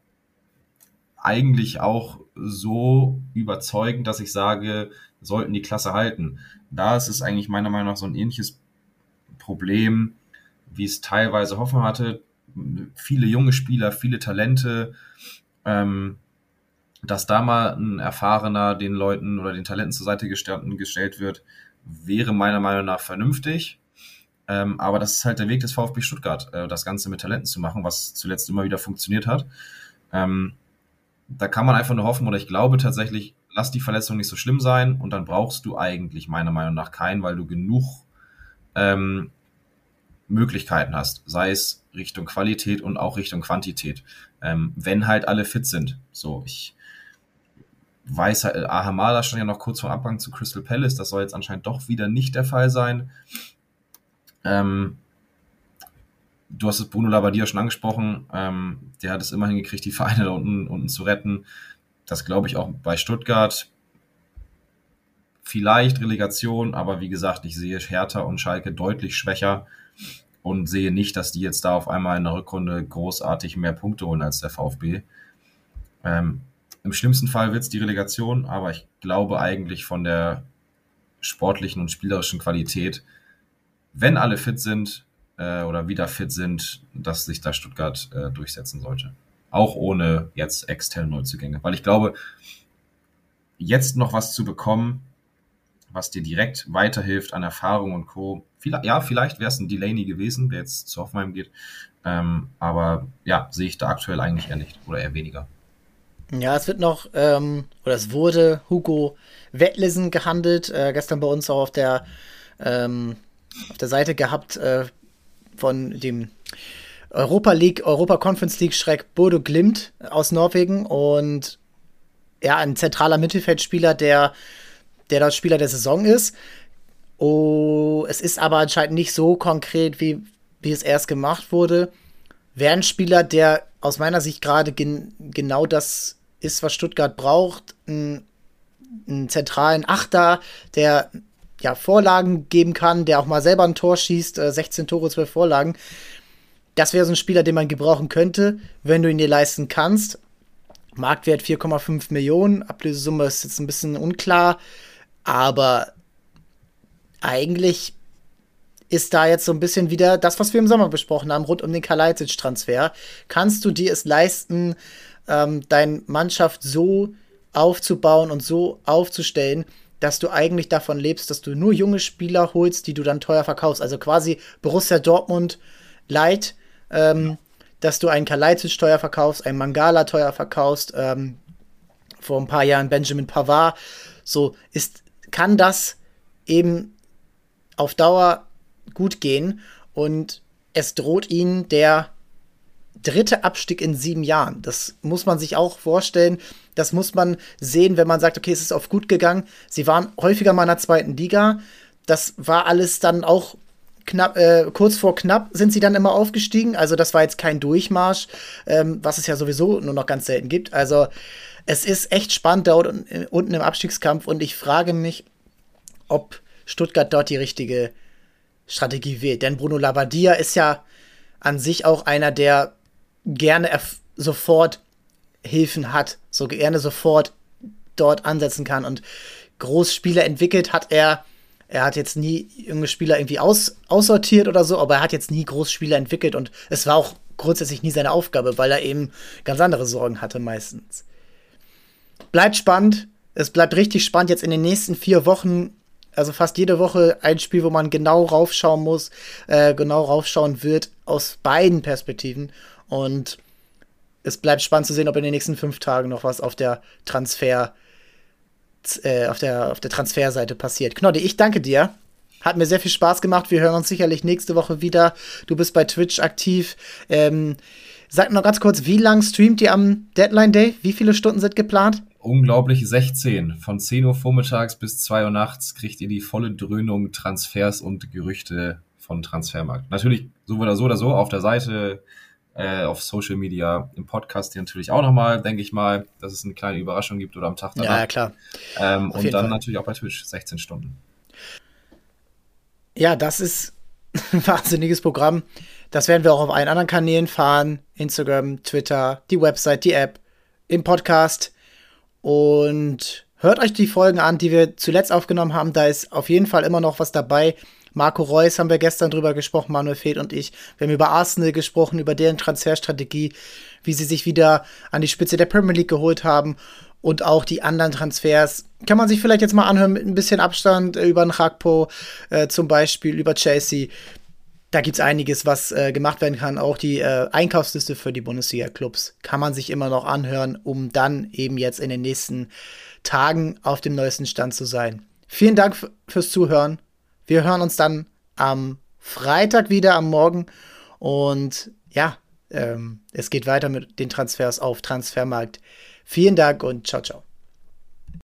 eigentlich auch so überzeugend, dass ich sage, sollten die Klasse halten. Da ist es eigentlich meiner Meinung nach so ein ähnliches Problem, wie es teilweise Hoffen hatte. Viele junge Spieler, viele Talente, ähm, dass da mal ein erfahrener den Leuten oder den Talenten zur Seite gestellt wird, wäre meiner Meinung nach vernünftig. Ähm, aber das ist halt der Weg des VfB Stuttgart, äh, das Ganze mit Talenten zu machen, was zuletzt immer wieder funktioniert hat. Ähm, da kann man einfach nur hoffen, oder ich glaube tatsächlich, lass die Verletzung nicht so schlimm sein und dann brauchst du eigentlich meiner Meinung nach keinen, weil du genug ähm, Möglichkeiten hast, sei es Richtung Qualität und auch Richtung Quantität, ähm, wenn halt alle fit sind. So, ich weiß halt, Ahamada stand ja noch kurz vor Abgang zu Crystal Palace, das soll jetzt anscheinend doch wieder nicht der Fall sein. Ähm, du hast es Bruno Labbadia schon angesprochen, ähm, der hat es immer hingekriegt, die Vereine da unten, unten zu retten. Das glaube ich auch bei Stuttgart. Vielleicht Relegation, aber wie gesagt, ich sehe Hertha und Schalke deutlich schwächer und sehe nicht, dass die jetzt da auf einmal in der Rückrunde großartig mehr Punkte holen als der VfB. Ähm, Im schlimmsten Fall wird es die Relegation, aber ich glaube eigentlich von der sportlichen und spielerischen Qualität, wenn alle fit sind, äh, oder wieder fit sind, dass sich da Stuttgart äh, durchsetzen sollte. Auch ohne jetzt externe Neuzugänge. Weil ich glaube, jetzt noch was zu bekommen, was dir direkt weiterhilft an Erfahrung und Co. Vielleicht, ja, vielleicht wäre es ein Delaney gewesen, der jetzt zu Hoffenheim geht. Ähm, aber ja, sehe ich da aktuell eigentlich eher nicht oder eher weniger. Ja, es wird noch, ähm, oder es wurde Hugo Wettlesen gehandelt, äh, gestern bei uns auch auf der, ähm, auf der Seite gehabt, äh, von dem Europa League, Europa Conference League Schreck Bodo Glimt aus Norwegen und ja, ein zentraler Mittelfeldspieler, der, der dort Spieler der Saison ist. Oh, es ist aber anscheinend nicht so konkret, wie, wie es erst gemacht wurde. Wäre ein Spieler, der aus meiner Sicht gerade gen genau das ist, was Stuttgart braucht. Ein, einen zentralen Achter, der ja, Vorlagen geben kann, der auch mal selber ein Tor schießt, äh, 16 Tore, 12 Vorlagen. Das wäre so ein Spieler, den man gebrauchen könnte, wenn du ihn dir leisten kannst. Marktwert 4,5 Millionen, Ablösesumme ist jetzt ein bisschen unklar, aber eigentlich ist da jetzt so ein bisschen wieder das, was wir im Sommer besprochen haben, rund um den Kalajdzic-Transfer. Kannst du dir es leisten, ähm, deine Mannschaft so aufzubauen und so aufzustellen, dass du eigentlich davon lebst, dass du nur junge Spieler holst, die du dann teuer verkaufst. Also quasi Borussia Dortmund Light, ähm, dass du einen Kalajdzic teuer verkaufst, einen Mangala teuer verkaufst, ähm, vor ein paar Jahren Benjamin Pavard. So ist, kann das eben auf Dauer gut gehen und es droht ihnen der dritte Abstieg in sieben Jahren. Das muss man sich auch vorstellen. Das muss man sehen, wenn man sagt, okay, es ist auf gut gegangen. Sie waren häufiger mal in der zweiten Liga. Das war alles dann auch knapp, äh, kurz vor knapp sind sie dann immer aufgestiegen. Also das war jetzt kein Durchmarsch, ähm, was es ja sowieso nur noch ganz selten gibt. Also es ist echt spannend da unten im Abstiegskampf und ich frage mich, ob Stuttgart dort die richtige Strategie wählt. Denn Bruno Labbadia ist ja an sich auch einer, der gerne sofort Hilfen hat, so gerne sofort dort ansetzen kann. Und Großspieler entwickelt hat er. Er hat jetzt nie junge Spieler irgendwie aus, aussortiert oder so, aber er hat jetzt nie Großspieler entwickelt und es war auch grundsätzlich nie seine Aufgabe, weil er eben ganz andere Sorgen hatte meistens. Bleibt spannend. Es bleibt richtig spannend jetzt in den nächsten vier Wochen. Also fast jede Woche ein Spiel, wo man genau raufschauen muss, äh, genau raufschauen wird aus beiden Perspektiven. Und es bleibt spannend zu sehen, ob in den nächsten fünf Tagen noch was auf der Transfer, äh, auf der, auf der Transferseite passiert. Knoddy, ich danke dir. Hat mir sehr viel Spaß gemacht. Wir hören uns sicherlich nächste Woche wieder. Du bist bei Twitch aktiv. Ähm, sag noch ganz kurz, wie lang streamt ihr am Deadline Day? Wie viele Stunden sind geplant? Unglaublich 16. Von 10 Uhr vormittags bis 2 Uhr nachts kriegt ihr die volle Dröhnung Transfers und Gerüchte von Transfermarkt. Natürlich so oder so oder so auf der Seite äh, auf Social Media, im Podcast hier natürlich auch nochmal, denke ich mal, dass es eine kleine Überraschung gibt oder am Tag danach. Ja, ja klar. Ähm, und dann Fall. natürlich auch bei Twitch 16 Stunden. Ja, das ist ein wahnsinniges Programm. Das werden wir auch auf allen anderen Kanälen fahren. Instagram, Twitter, die Website, die App. im Podcast und hört euch die Folgen an, die wir zuletzt aufgenommen haben. Da ist auf jeden Fall immer noch was dabei. Marco Reus haben wir gestern drüber gesprochen, Manuel Feth und ich. Wir haben über Arsenal gesprochen, über deren Transferstrategie, wie sie sich wieder an die Spitze der Premier League geholt haben und auch die anderen Transfers. Kann man sich vielleicht jetzt mal anhören mit ein bisschen Abstand äh, über einen Hakpo äh, zum Beispiel, über Chelsea. Da gibt es einiges, was äh, gemacht werden kann. Auch die äh, Einkaufsliste für die Bundesliga-Clubs kann man sich immer noch anhören, um dann eben jetzt in den nächsten Tagen auf dem neuesten Stand zu sein. Vielen Dank fürs Zuhören. Wir hören uns dann am Freitag wieder am Morgen. Und ja, ähm, es geht weiter mit den Transfers auf Transfermarkt. Vielen Dank und ciao, ciao.